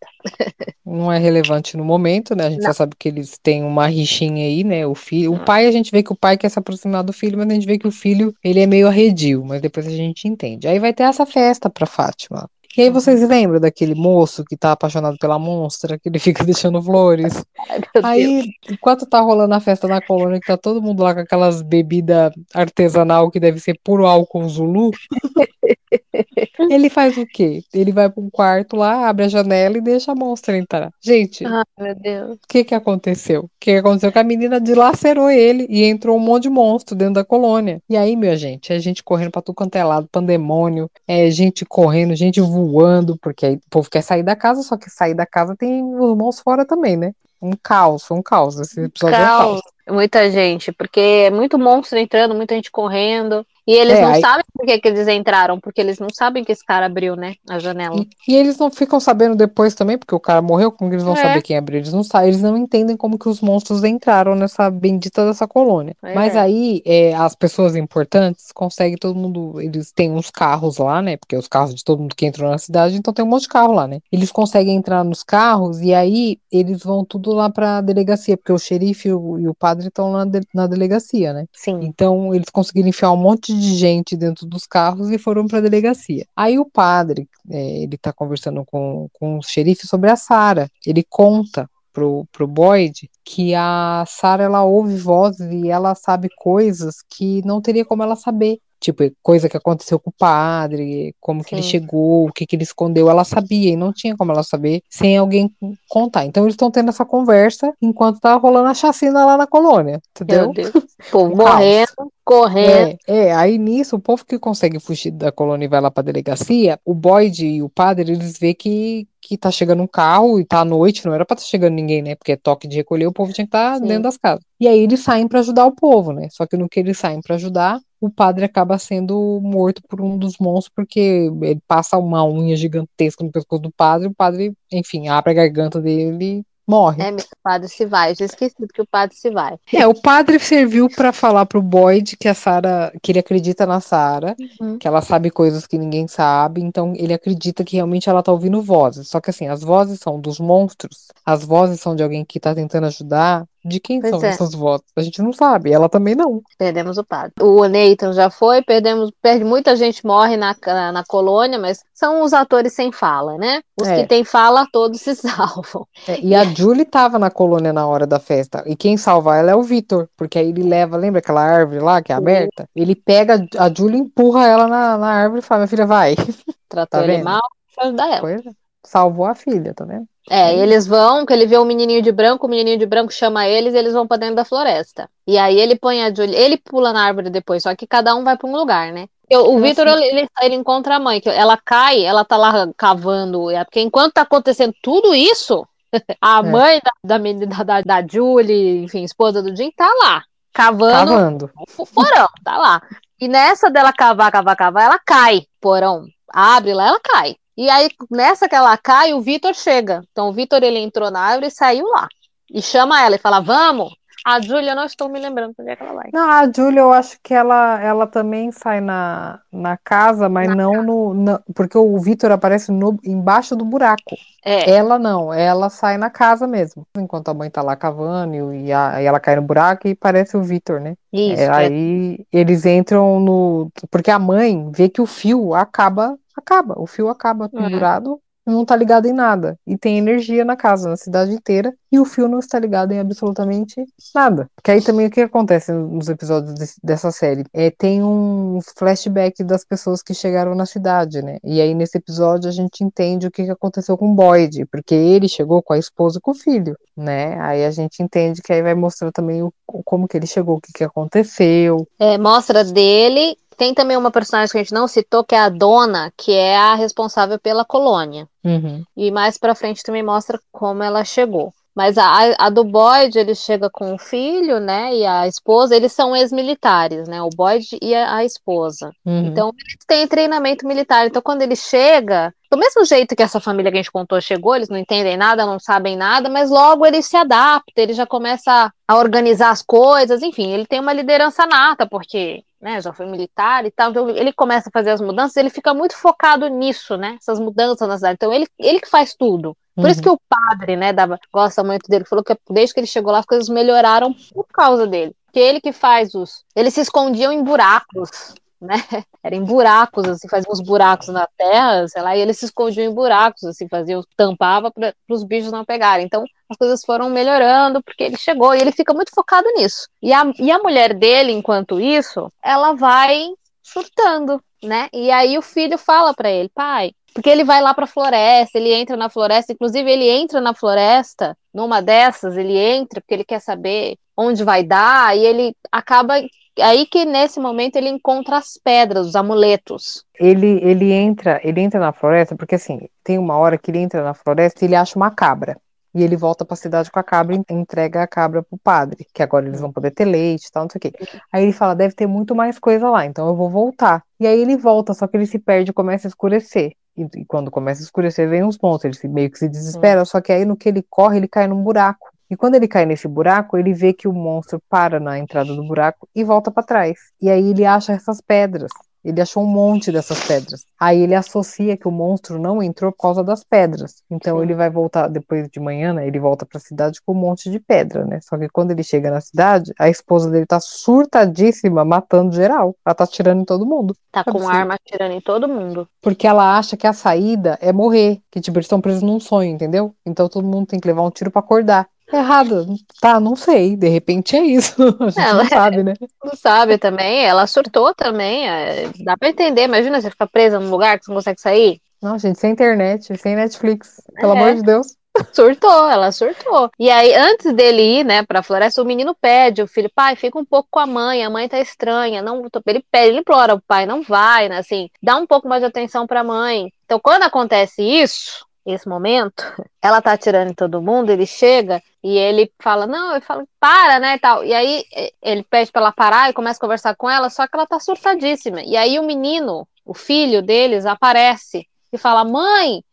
Não é relevante no momento, né? A gente Não, já sabe que eles têm uma rixinha aí, né? O filho, o não. pai, a gente vê que o pai quer se aproximar do filho, mas a gente vê que o filho, ele é meio arredio, mas depois a gente entende. Aí vai ter essa festa pra Fátima. E aí vocês lembram daquele moço que tá apaixonado pela monstra, que ele fica deixando flores? Ai. Aí, enquanto tá rolando a festa na colônia, que tá todo mundo lá com aquelas bebidas artesanal que deve ser puro álcool Zulu, ele faz o quê? Ele vai pra um quarto lá, abre a janela e deixa a monstra entrar. Gente, Ai, meu Deus. o que que aconteceu? O que aconteceu? Que a menina dilacerou ele e entrou um monte de monstro dentro da colônia. E aí, minha gente, é gente correndo pra tudo quanto é lado, pandemônio, é gente correndo, gente voando, porque aí o povo quer sair da casa, só que sair da casa tem os monstros fora também, né? Um caos, um caos. Esse episódio é um caos. Caos. Muita gente, porque é muito monstro entrando, muita gente correndo. E eles É, não aí, sabem por que, que eles entraram, porque eles não sabem que esse cara abriu, né? A janela. E, e eles não ficam sabendo depois também, porque o cara morreu, como eles vão saber É, quem abriu? Eles não sabem, eles não entendem como que os monstros entraram nessa bendita dessa colônia. pois Mas é. aí, é, as pessoas importantes conseguem todo mundo, eles têm uns carros lá, né? Porque os carros de todo mundo que entrou na cidade, então tem um monte de carro lá, né? Eles conseguem entrar nos carros e aí eles vão tudo lá pra delegacia, porque o xerife e o, e o padre estão lá de- na delegacia, né? Sim, Então, eles conseguiram enfiar um monte de gente dentro dos carros e foram para a delegacia. Aí o padre, é, ele tá conversando com, com o xerife sobre a Sarah. Ele conta pro, pro Boyd que a Sarah, ela ouve vozes e ela sabe coisas que não teria como ela saber. Tipo, coisa que aconteceu com o padre, como que ele sim. chegou, o que que ele escondeu, ela sabia e não tinha como ela saber sem alguém contar. Então eles estão tendo essa conversa enquanto tá rolando a chacina lá na colônia, Meu entendeu? Deus. O povo morrendo, correndo. É, é, aí nisso, o povo que consegue fugir da colônia e vai lá pra delegacia, o Boyd e o padre, eles vê que, que tá chegando um carro e tá à noite, não era pra estar chegando ninguém, né? Porque é toque de recolher, o povo tinha que estar dentro Sim. das casas. E aí eles saem pra ajudar o povo, né? Só que no que eles saem pra ajudar, o padre acaba sendo morto por um dos monstros, porque ele passa uma unha gigantesca no pescoço do padre, o padre, enfim, abre a garganta dele e morre. É o padre se vai. Eu tinha esquecido que o padre se vai. É, o padre serviu pra falar pro Boyd que a Sarah, que ele acredita na Sarah, Uhum. que ela sabe coisas que ninguém sabe, então ele acredita que realmente ela tá ouvindo vozes. Só que assim, as vozes são dos monstros, as vozes são de alguém que tá tentando ajudar. De quem Pois são é. essas vozes? A gente não sabe, ela também não. Perdemos o padre. O Nathan já foi, perdemos, perde muita gente morre na, na, na colônia, mas são os atores sem fala, né? Os que É, têm fala, todos se salvam. é, e a Julie tava na colônia na hora da festa, e quem salva ela é o Victor, porque aí ele leva, lembra aquela árvore lá que é aberta? Ele pega a Julie empurra ela na, na árvore e fala, minha filha, vai, tratou tá ele vendo? mal, foi ajudar ela. É. Salvou a filha, tá vendo? É, eles vão, que ele vê o menininho de branco, o menininho de branco chama eles, e eles vão pra dentro da floresta. E aí ele põe a Julie, ele pula na árvore depois, só que cada um vai pra um lugar, né? E O, Vitor, se... ele, ele, encontra a mãe, que ela cai, ela tá lá cavando, é, porque enquanto tá acontecendo tudo isso, a É, mãe da, da, menina- da, da Julie, enfim, esposa do Jim, tá lá, cavando cavando. o porão, tá lá. E nessa dela cavar, cavar, cavar, ela cai, porão, abre lá, ela cai. E aí, nessa que ela cai, o Vitor chega. Então, o Vitor, ele entrou na árvore e saiu lá. E chama ela e fala, vamos. A Júlia, eu não estou me lembrando onde é que ela vai. Não, a Julia, eu acho que ela, ela também sai na, na casa, mas Na- não no. na- porque o Vitor aparece no, embaixo do buraco. É, Ela não, ela sai na casa mesmo. Enquanto a mãe tá lá cavando e, a- e ela cai no buraco e parece o Vitor, né? É, isso, que é, aí eles entram no. Porque a mãe vê que o fio acaba, acaba. O fio acaba é, pendurado, não tá ligado em nada. E tem energia na casa, na cidade inteira, e o fio não está ligado em absolutamente nada. Porque aí também o que acontece nos episódios desse- dessa série? É, tem um flashback das pessoas que chegaram na cidade, né? E aí nesse episódio a gente entende o que que aconteceu com o Boyd, porque ele chegou com a esposa e com o filho, né? Aí a gente entende que aí vai mostrar também o, como que ele chegou, o que que aconteceu. é, mostra dele. Tem também uma personagem que a gente não citou, que é a dona, que é a responsável pela colônia. Uhum. E mais pra frente também mostra como ela chegou. Mas a, a do Boyd, ele chega com o filho, né? E a esposa, eles são ex-militares, né? O Boyd e a, a esposa. Uhum. Então, eles têm treinamento militar. Então, quando ele chega, do mesmo jeito que essa família que a gente contou chegou, eles não entendem nada, não sabem nada, mas logo ele se adapta, ele já começa a organizar as coisas, enfim, ele tem uma liderança nata, porque né, já foi militar e tal, então ele começa a fazer as mudanças, ele fica muito focado nisso, né, essas mudanças na cidade, então ele, ele que faz tudo. Por uhum. isso que o padre, né, dava, gosta muito dele, falou que desde que ele chegou lá as coisas melhoraram por causa dele. Que ele que faz os. Eles se escondiam em buracos, né? Era em buracos, assim, faziam buracos na terra, sei lá, e eles se escondiam em buracos, assim, faziam, tampava para os bichos não pegarem. Então, as coisas foram melhorando porque ele chegou e ele fica muito focado nisso. E a, e a mulher dele, enquanto isso, ela vai surtando, né? E aí o filho fala para ele, pai, porque ele vai lá para a floresta, ele entra na floresta, inclusive ele entra na floresta, numa dessas, ele entra porque ele quer saber onde vai dar, e ele acaba aí que nesse momento ele encontra as pedras, os amuletos. Ele, ele entra, ele entra na floresta porque assim, tem uma hora que ele entra na floresta e ele acha uma cabra. E ele volta para a cidade com a cabra e entrega a cabra pro padre, que agora eles vão poder ter leite e tal, não sei o quê. Aí ele fala, deve ter muito mais coisa lá, então eu vou voltar. E aí ele volta, só que ele se perde e começa a escurecer. E, e quando começa a escurecer, vem os monstros, ele se, meio que se desespera, só que aí no que ele corre, ele cai num buraco. E quando ele cai nesse buraco, ele vê que o monstro para na entrada do buraco e volta para trás. E aí ele acha essas pedras. Ele achou um monte dessas pedras. Aí ele associa que o monstro não entrou por causa das pedras. Então Sim. ele vai voltar depois de manhã, né? Ele volta para a cidade com um monte de pedra, né? Só que quando ele chega na cidade, a esposa dele tá surtadíssima, matando geral. Ela tá atirando em todo mundo. Tá com Absurdo. arma atirando em todo mundo. Porque ela acha que a saída é morrer, que tipo eles estão presos num sonho, entendeu? Então todo mundo tem que levar um tiro para acordar. Errado, tá? Não sei. De repente é isso. A gente Ela- não sabe, né? Não sabe também, ela surtou também. é, Dá pra entender. Imagina você ficar presa num lugar que você não consegue sair. Não, gente, sem internet, sem Netflix. Pelo É. amor de Deus. Surtou, ela surtou. E aí, antes dele ir, né, pra floresta, o menino pede, o filho, pai, fica um pouco com a mãe, a mãe tá estranha. Não, ele pede, ele implora o pai, não vai, né, assim, dá um pouco mais de atenção pra mãe. Então, quando acontece isso, esse momento, ela tá atirando em todo mundo, ele chega e ele fala, não, ele fala, para, né, e tal. E aí, e- ele pede pra ela parar e começa a conversar com ela, só que ela tá surtadíssima. E aí, o menino, o filho deles, aparece e fala, mãe,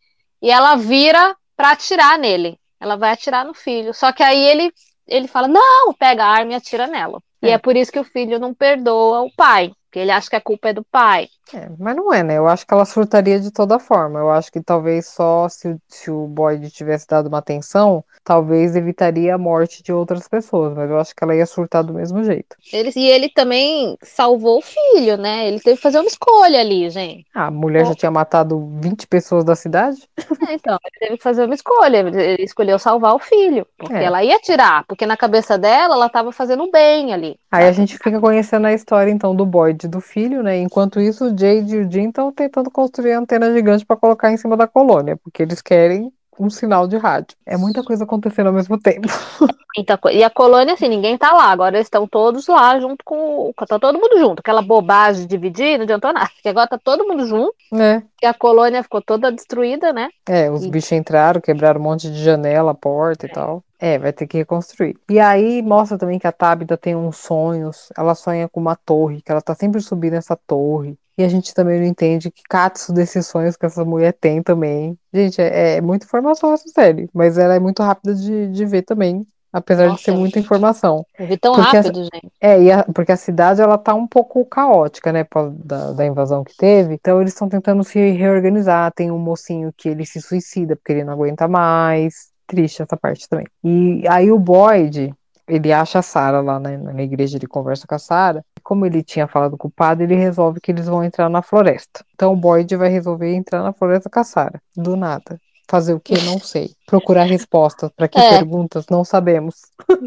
e ela vira pra atirar nele. Ela vai atirar no filho. Só que aí ele, ele fala: não, pega a arma e atira nela. E É. é por isso que o filho não perdoa o pai. Porque ele acha que a culpa é do pai. É, mas não é, né? Eu acho que ela surtaria de toda forma. Eu acho que talvez só se, o- se o Boyd tivesse dado uma atenção, talvez evitaria a morte de outras pessoas. Mas eu acho que ela ia surtar do mesmo jeito. Ele, e ele também salvou o filho, né? Ele teve que fazer uma escolha ali, gente. Ah, a mulher já tinha matado 20 pessoas da cidade? É, então, ele teve que fazer uma escolha. Ele escolheu salvar o filho. Porque É. ela ia atirar. Porque na cabeça dela, ela tava fazendo bem ali. Aí a gente fica conhecendo a história, então, do Boyd e do filho, né? Enquanto isso, Jade e o Jim estão tentando construir antena gigante para colocar em cima da colônia, porque eles querem um sinal de rádio. É muita coisa acontecendo ao mesmo tempo. Muita coisa. E a colônia, assim, ninguém tá lá. Agora eles estão todos lá junto com. Tá todo mundo junto. Aquela bobagem de dividir não adiantou nada. Porque agora tá todo mundo junto. né? E a colônia ficou toda destruída, né? É, os E- bichos entraram, quebraram um monte de janela, porta e tal. É, vai ter que reconstruir. E aí mostra também que a Tabitha tem uns sonhos. Ela sonha com uma torre, que ela tá sempre subindo essa torre. E a gente também não entende que catso desses sonhos que essa mulher tem também. Gente, é, é muita informação essa série, mas ela é muito rápida de, de ver também, apesar de ser Nossa. muita informação. Eu vi tão Porque rápido, gente. É, e a- porque a cidade ela tá um pouco caótica, né, da, da invasão que teve. Então eles estão tentando se reorganizar. Tem um mocinho que ele se suicida porque ele não aguenta mais. Triste essa parte também. E aí o Boyd, ele acha a Sarah lá na, na igreja, ele conversa com a Sarah. Como ele tinha falado com o padre, ele resolve que eles vão entrar na floresta. Então o Boyd vai resolver entrar na floresta com a Sarah. Do nada. Fazer o que? Não sei. Procurar respostas para que É. perguntas? Não sabemos.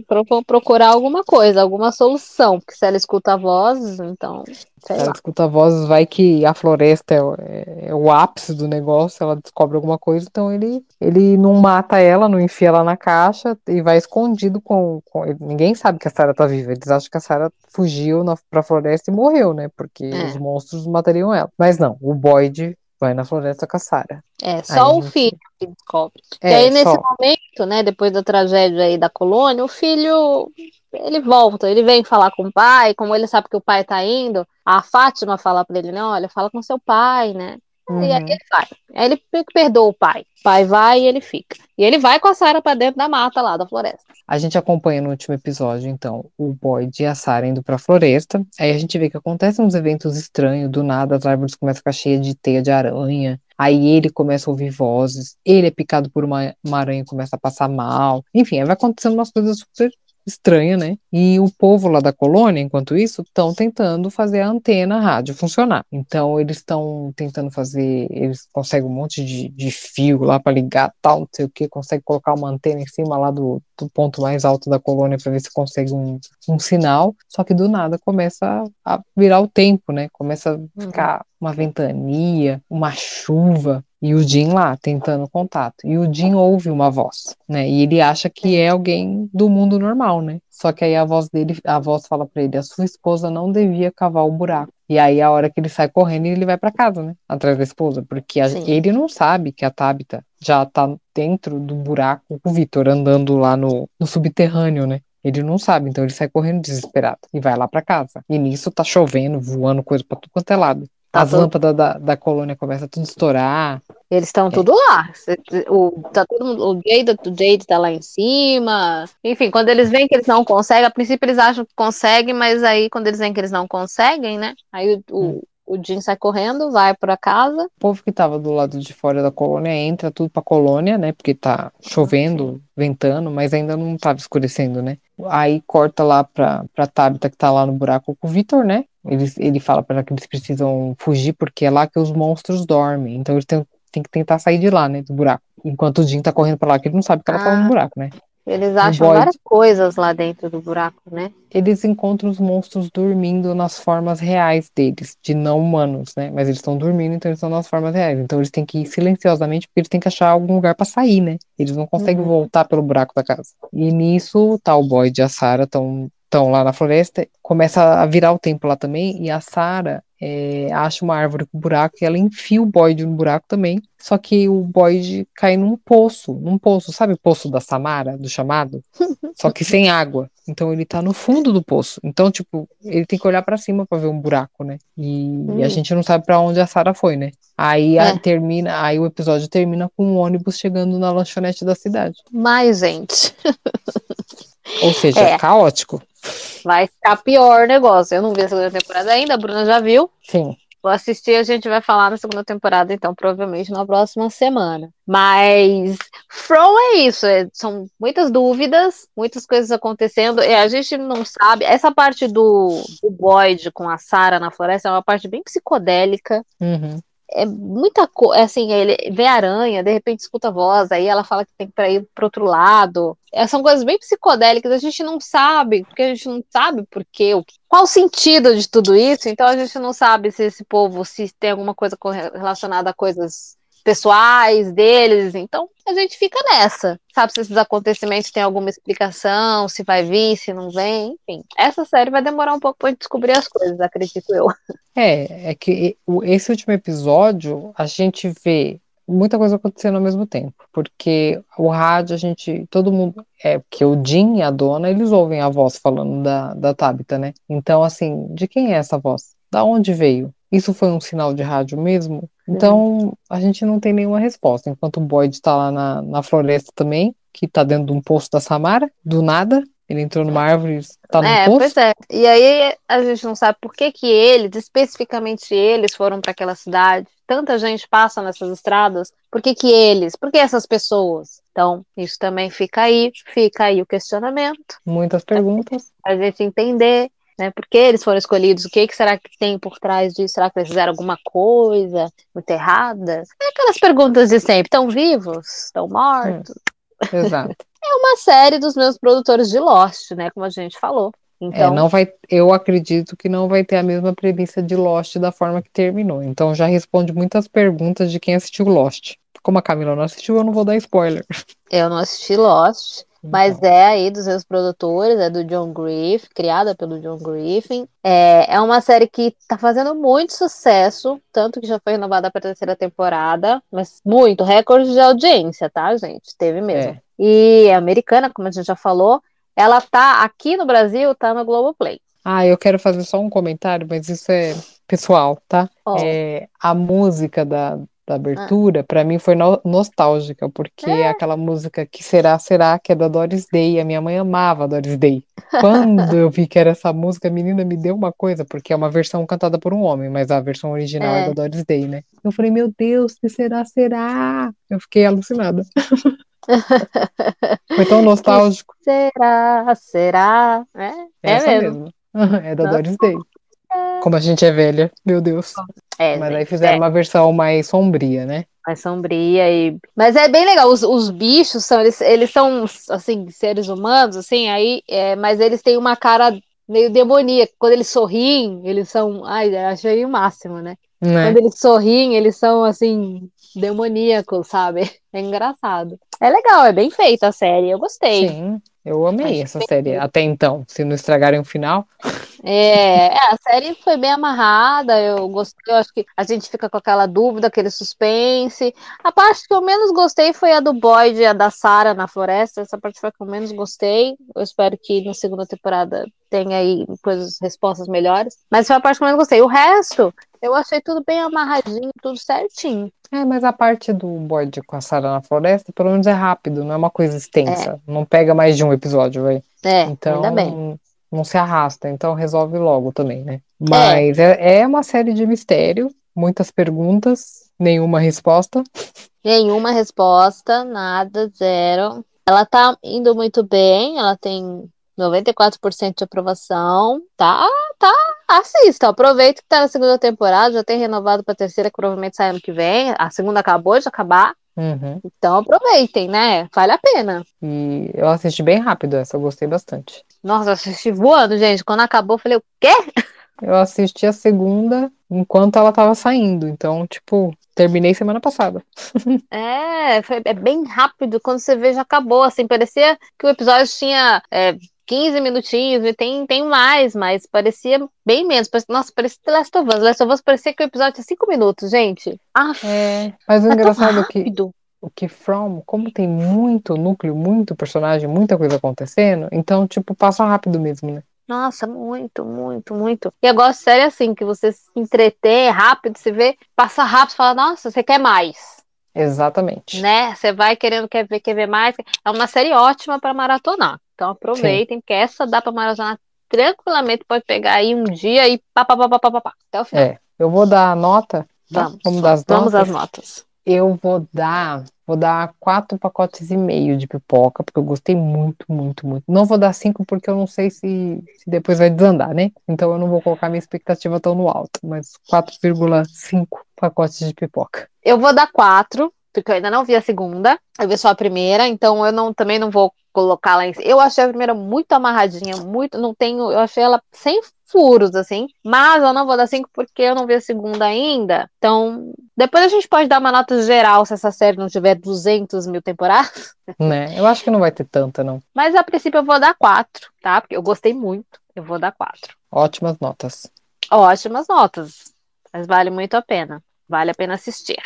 Pro- procurar alguma coisa, alguma solução. Porque se ela escuta a voz, então. Sei Ela lá. escuta vozes, vai que a floresta é, o- é- é o ápice do negócio, ela descobre alguma coisa, então ele, ele não mata ela, não enfia ela na caixa e vai escondido com, com- Ninguém sabe que a Sarah tá viva, eles acham que a Sarah fugiu na, pra floresta e morreu, né? Porque É. os monstros matariam ela. Mas não, o Boyd Vai na floresta com a Sarah. É, Aí só o gente- filho que descobre. É, e aí, nesse só. momento, né, depois da tragédia aí da colônia, o filho, ele volta, ele vem falar com o pai, como ele sabe que o pai tá indo, a Fátima fala pra ele, né, olha, fala com seu pai, né, e aí Uhum. ele vai. Aí ele perdoa o pai. O pai vai e ele fica. E ele vai com a Sarah pra dentro da mata lá, da floresta. A gente acompanha no último episódio, então, o Boyd e a Sarah indo pra floresta. Aí a gente vê que acontecem uns eventos estranhos, do nada as árvores começam a ficar cheias de teia de aranha. Aí ele começa a ouvir vozes, ele é picado por uma, uma aranha e começa a passar mal. Enfim, aí vai acontecendo umas coisas super estranhas, né? E o povo lá da colônia, enquanto isso, estão tentando fazer a antena rádio funcionar. Então eles estão tentando fazer, eles conseguem um monte de, de fio lá para ligar, tal, não sei o que, conseguem colocar uma antena em cima lá do, do ponto mais alto da colônia para ver se consegue um, um sinal. Só que do nada começa a, a virar o tempo, né? Começa a ficar uma ventania, uma chuva. E o Jim lá tentando contato. E o Jim ouve uma voz, né? E ele acha que é alguém do mundo normal, né? Só que aí a voz dele, a voz fala pra ele: a sua esposa não devia cavar o buraco. E aí a hora que ele sai correndo, ele vai pra casa, né? Atrás da esposa, porque a- ele não sabe que a Tabitha já tá dentro do buraco com o Vitor andando lá no, no subterrâneo, né? Ele não sabe, então ele sai correndo desesperado e vai lá pra casa. E nisso tá chovendo, voando coisa pra tudo quanto é lado. Tá As tudo- lâmpadas da, da colônia começam a tudo estourar. Eles estão tudo lá. O, tá todo o Jade, o Jade tá lá em cima. Enfim, quando eles veem que eles não conseguem, a princípio eles acham que conseguem, mas aí quando eles veem que eles não conseguem, né? Aí o, o, o Jim sai correndo, vai pra casa. O povo que tava do lado de fora da colônia entra tudo pra colônia, né? Porque tá chovendo, ventando, mas ainda não tava escurecendo, né? Aí corta lá pra, pra Tabitha que tá lá no buraco com o Vitor, né? Ele, ele fala pra ela que eles precisam fugir porque é lá que os monstros dormem. Então eles têm, têm que tentar sair de lá, né? Do buraco. Enquanto o Jim tá correndo pra lá, que ele não sabe que ela tá Ah. no buraco, né? Eles acham Boyd. várias coisas lá dentro do buraco, né? eles encontram os monstros dormindo nas formas reais deles, de não humanos, né? Mas eles estão dormindo, então eles estão nas formas reais. Então eles têm que ir silenciosamente, porque eles têm que achar algum lugar pra sair, né? Eles não conseguem Uhum. voltar pelo buraco da casa. E nisso, tá o Boyd e a Sarah estão estão lá na floresta, começa a virar o tempo lá também, e a Sarah é, acha uma árvore com buraco e ela enfia o Boyd no buraco também. Só que o Boyd cai num poço, num poço, sabe o poço da Samara, do chamado? Só que sem água. Então ele tá no fundo do poço. Então, tipo, ele tem que olhar pra cima pra ver um buraco, né? E, e a Hum. gente não sabe pra onde a Sarah foi, né? Aí É. termina, aí o episódio termina com um ônibus chegando na lanchonete da cidade. Mas, gente, Ou seja, É. caótico. vai ficar pior o negócio. Eu não vi a segunda temporada ainda, a Bruna já viu. Sim. Vou assistir, a gente vai falar na segunda temporada, então, provavelmente na próxima semana. Mas From é isso, é- são muitas dúvidas, muitas coisas acontecendo, e a gente não sabe. Essa parte do, do Boyd com a Sarah na floresta é uma parte bem psicodélica. Uhum. É muita coisa, assim, ele vê a aranha, de repente escuta a voz, aí ela fala que tem que ir pro outro lado. É, são coisas bem psicodélicas, a gente não sabe, porque a gente não sabe por quê, o- qual o sentido de tudo isso, então a gente não sabe se esse povo, se tem alguma coisa relacionada a coisas pessoais deles, então a gente fica nessa. Sabe se esses acontecimentos têm alguma explicação, se vai vir, se não vem, enfim. Essa série vai demorar um pouco pra gente descobrir as coisas, acredito eu. É, é que esse último episódio a gente vê muita coisa acontecendo ao mesmo tempo, porque o rádio a gente, todo mundo, é porque o Jim e a dona, eles ouvem a voz falando da, da Tabitha, né? Então, assim, de quem é essa voz? Da onde veio? Isso foi um sinal de rádio mesmo? Então, a gente não tem nenhuma resposta. Enquanto o Boyd está lá na, na floresta também, que tá dentro de um poço da Samara, do nada, ele entrou numa árvore e tá num É, poço. pois é. E aí a gente não sabe por que que eles, especificamente eles, foram para aquela cidade. Tanta gente passa nessas estradas. Por que que eles? Por que essas pessoas? Então, isso também fica aí, fica aí o questionamento, Muitas perguntas. a gente entender, né? Por que eles foram escolhidos? O que que será que tem por trás disso? Será que eles fizeram alguma coisa muito errada? É aquelas perguntas de sempre. Estão vivos? Estão mortos? Exato. É uma série dos meus produtores de Lost, né? Como a gente falou. Então, É, não vai, eu acredito que não vai ter a mesma premissa de Lost da forma que terminou. Então já responde muitas perguntas de quem assistiu Lost. Como a Camila não assistiu, eu não vou dar spoiler. Eu não assisti Lost. Mas Então, é aí dos seus produtores, é do John Griffin, criada pelo John Griffin. É, é uma série que tá fazendo muito sucesso, tanto que já foi renovada para terceira temporada, mas muito, recorde de audiência, tá, gente? Teve mesmo. é. E é americana, como a gente já falou, ela tá aqui no Brasil, tá no Globoplay. Ah, eu quero fazer só um comentário, mas isso é pessoal, tá? Ó, É, a música da, da ah, abertura, pra mim, foi no- nostálgica, porque é aquela música Que Será, Será, que é da Doris Day. A minha mãe amava a Doris Day. Quando eu vi que era essa música, a menina me deu uma coisa, porque é uma versão cantada por um homem, mas a versão original é da é. Doris Day, né? Eu falei, meu Deus, que será, será? Eu fiquei alucinada. Foi tão Que nostálgico. será, será? É, É é mesmo. mesmo. É da Nossa, Doris Day. Como a gente é velha, meu Deus. É, Mas aí fizeram é. uma versão mais sombria, né? mais sombria e mas é bem legal os, os bichos são eles, eles são assim seres humanos assim aí é, mas eles têm uma cara meio demoníaca quando eles sorriem eles são ai achei o máximo né quando Né? eles sorriem eles são assim demoníacos sabe é engraçado é legal é bem feita a série eu gostei Sim, eu amei Achei essa série até então. Se não estragarem o final, É, é, a série foi bem amarrada, eu gostei, eu acho que a gente fica com aquela dúvida, aquele suspense. A parte que eu menos gostei foi a do Boyd e a da Sarah na floresta, essa parte foi a que eu menos gostei. Eu espero que na segunda temporada tenha aí coisas, respostas melhores. Mas foi a parte que eu menos gostei. O resto, eu achei tudo bem amarradinho, tudo certinho. É, mas a parte do bode com a Sarah na floresta, pelo menos é rápido, não é uma coisa É, extensa. Não pega mais de um episódio, vai. é, ainda bem. Então, não se arrasta, então resolve logo também, né? É, Mas é, é uma série de mistério, muitas perguntas, nenhuma resposta, Nenhuma resposta, nada, zero. Ela tá indo muito bem, ela tem 94% de aprovação. Tá, tá, assista, aproveita que tá na segunda temporada, já tem renovado pra terceira, que provavelmente sai ano que vem. A segunda acabou de acabar, Uhum. então aproveitem, né? Vale a pena. E eu assisti bem rápido essa, eu gostei bastante. Nossa, eu assisti voando, gente. Quando acabou, eu falei, o quê? Eu assisti a segunda enquanto ela tava saindo. Então, tipo, terminei semana passada. É, foi, é bem rápido. Quando você vê, já acabou. Assim, parecia que o episódio tinha é, 15 minutinhos e tem, tem mais, mas parecia bem menos. Parecia- nossa, parecia The Last of Us. Last of Us parecia que o episódio tinha 5 minutos, gente. Ah, É, mas o tá engraçado é que o que From, como tem muito núcleo, muito personagem, muita coisa acontecendo, então, tipo, passa rápido mesmo, né? Nossa, muito, muito, muito. E eu gosto de série assim, que você se entretém é rápido, você vê, passa rápido, fala, nossa, você quer mais. Exatamente. né? Você vai querendo, quer ver, quer ver mais. É uma série ótima para maratonar. Então Sim. aproveitem, porque essa dá para maratonar tranquilamente. Pode pegar aí um dia e pá, pá, pá, pá, pá, pá, pá, até o final. É. Eu vou dar a nota, tá? Vamos, Vamos dar as vamos às notas. notas. Eu vou dar, vou dar quatro pacotes e meio de pipoca, porque eu gostei muito, muito, muito. Não vou dar cinco porque eu não sei se, se depois vai desandar, né? Então eu não vou colocar minha expectativa tão no alto, mas 4,5 pacotes de pipoca. Eu vou dar quatro, porque eu ainda não vi a segunda. Eu vi só a primeira, então eu não, também não vou colocar lá em cima. Eu achei a primeira muito amarradinha, muito, não tenho, eu achei ela sem furos, assim, mas eu não vou dar cinco porque eu não vi a segunda ainda. Então, depois a gente pode dar uma nota geral se essa série não tiver 200 mil temporadas. Né? Eu acho que não vai ter tanta, não. Mas a princípio eu vou dar quatro, tá? Porque eu gostei muito. Eu vou dar quatro. Ótimas notas. Ótimas notas. Mas vale muito a pena. Vale a pena assistir.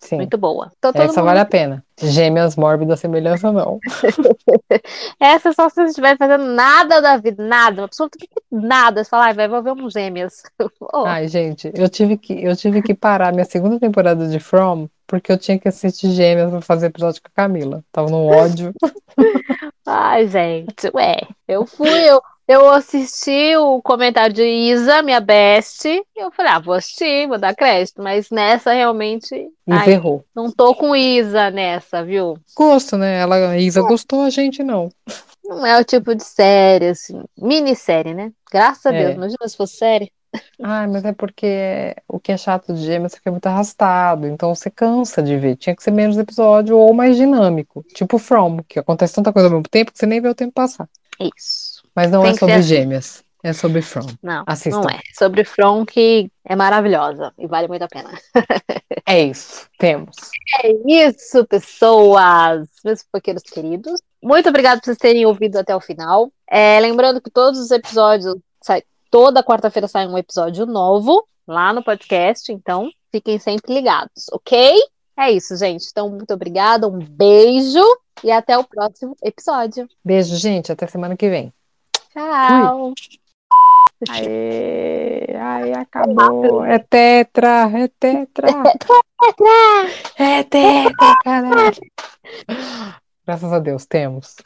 Sim. Muito boa. Então Essa vale mundo. a pena. Gêmeas mórbidas semelhança, não. Essa só se você estiver fazendo nada da vida, nada, absolutamente nada. Você fala, ai, vai, vou ver um gêmeos. Oh, Ai, gente, eu tive que, eu tive que parar minha segunda temporada de From porque eu tinha que assistir Gêmeas pra fazer episódio com a Camila. Tava no ódio. Ai, gente, ué. Eu fui, eu, eu assisti o comentário de Isa, minha best, e eu falei, ah, vou assistir, vou dar crédito, mas nessa realmente. E Ai, ferrou. não tô com Isa nessa, viu? Gosto, né? Ela, a Isa gostou, a gente não. Não é o tipo de série, assim, minissérie, né? Graças a Deus, É. imagina se fosse série. Ah, mas é porque o que é chato de Gêmeas é que é muito arrastado, então você cansa de ver. Tinha que ser menos episódio ou mais dinâmico. Tipo From, que acontece tanta coisa ao mesmo tempo que você nem vê o tempo passar. Isso. Mas não é Tem ser sobre assim. Gêmeas, é sobre From. Não, não Assistam. é. Sobre From, que é maravilhosa e vale muito a pena. É isso, temos. É isso, pessoas! Meus fofoqueiros queridos. Muito obrigada por vocês terem ouvido até o final. É, lembrando que todos os episódios, sai, toda quarta-feira sai um episódio novo lá no podcast, então fiquem sempre ligados, ok? É isso, gente. Então, muito obrigada, um beijo e até o próximo episódio. Beijo, gente. Até semana que vem. Tchau. Aê, ai, acabou. É tetra, é tetra. Tetra! É tetra, caralho. Graças a Deus, temos.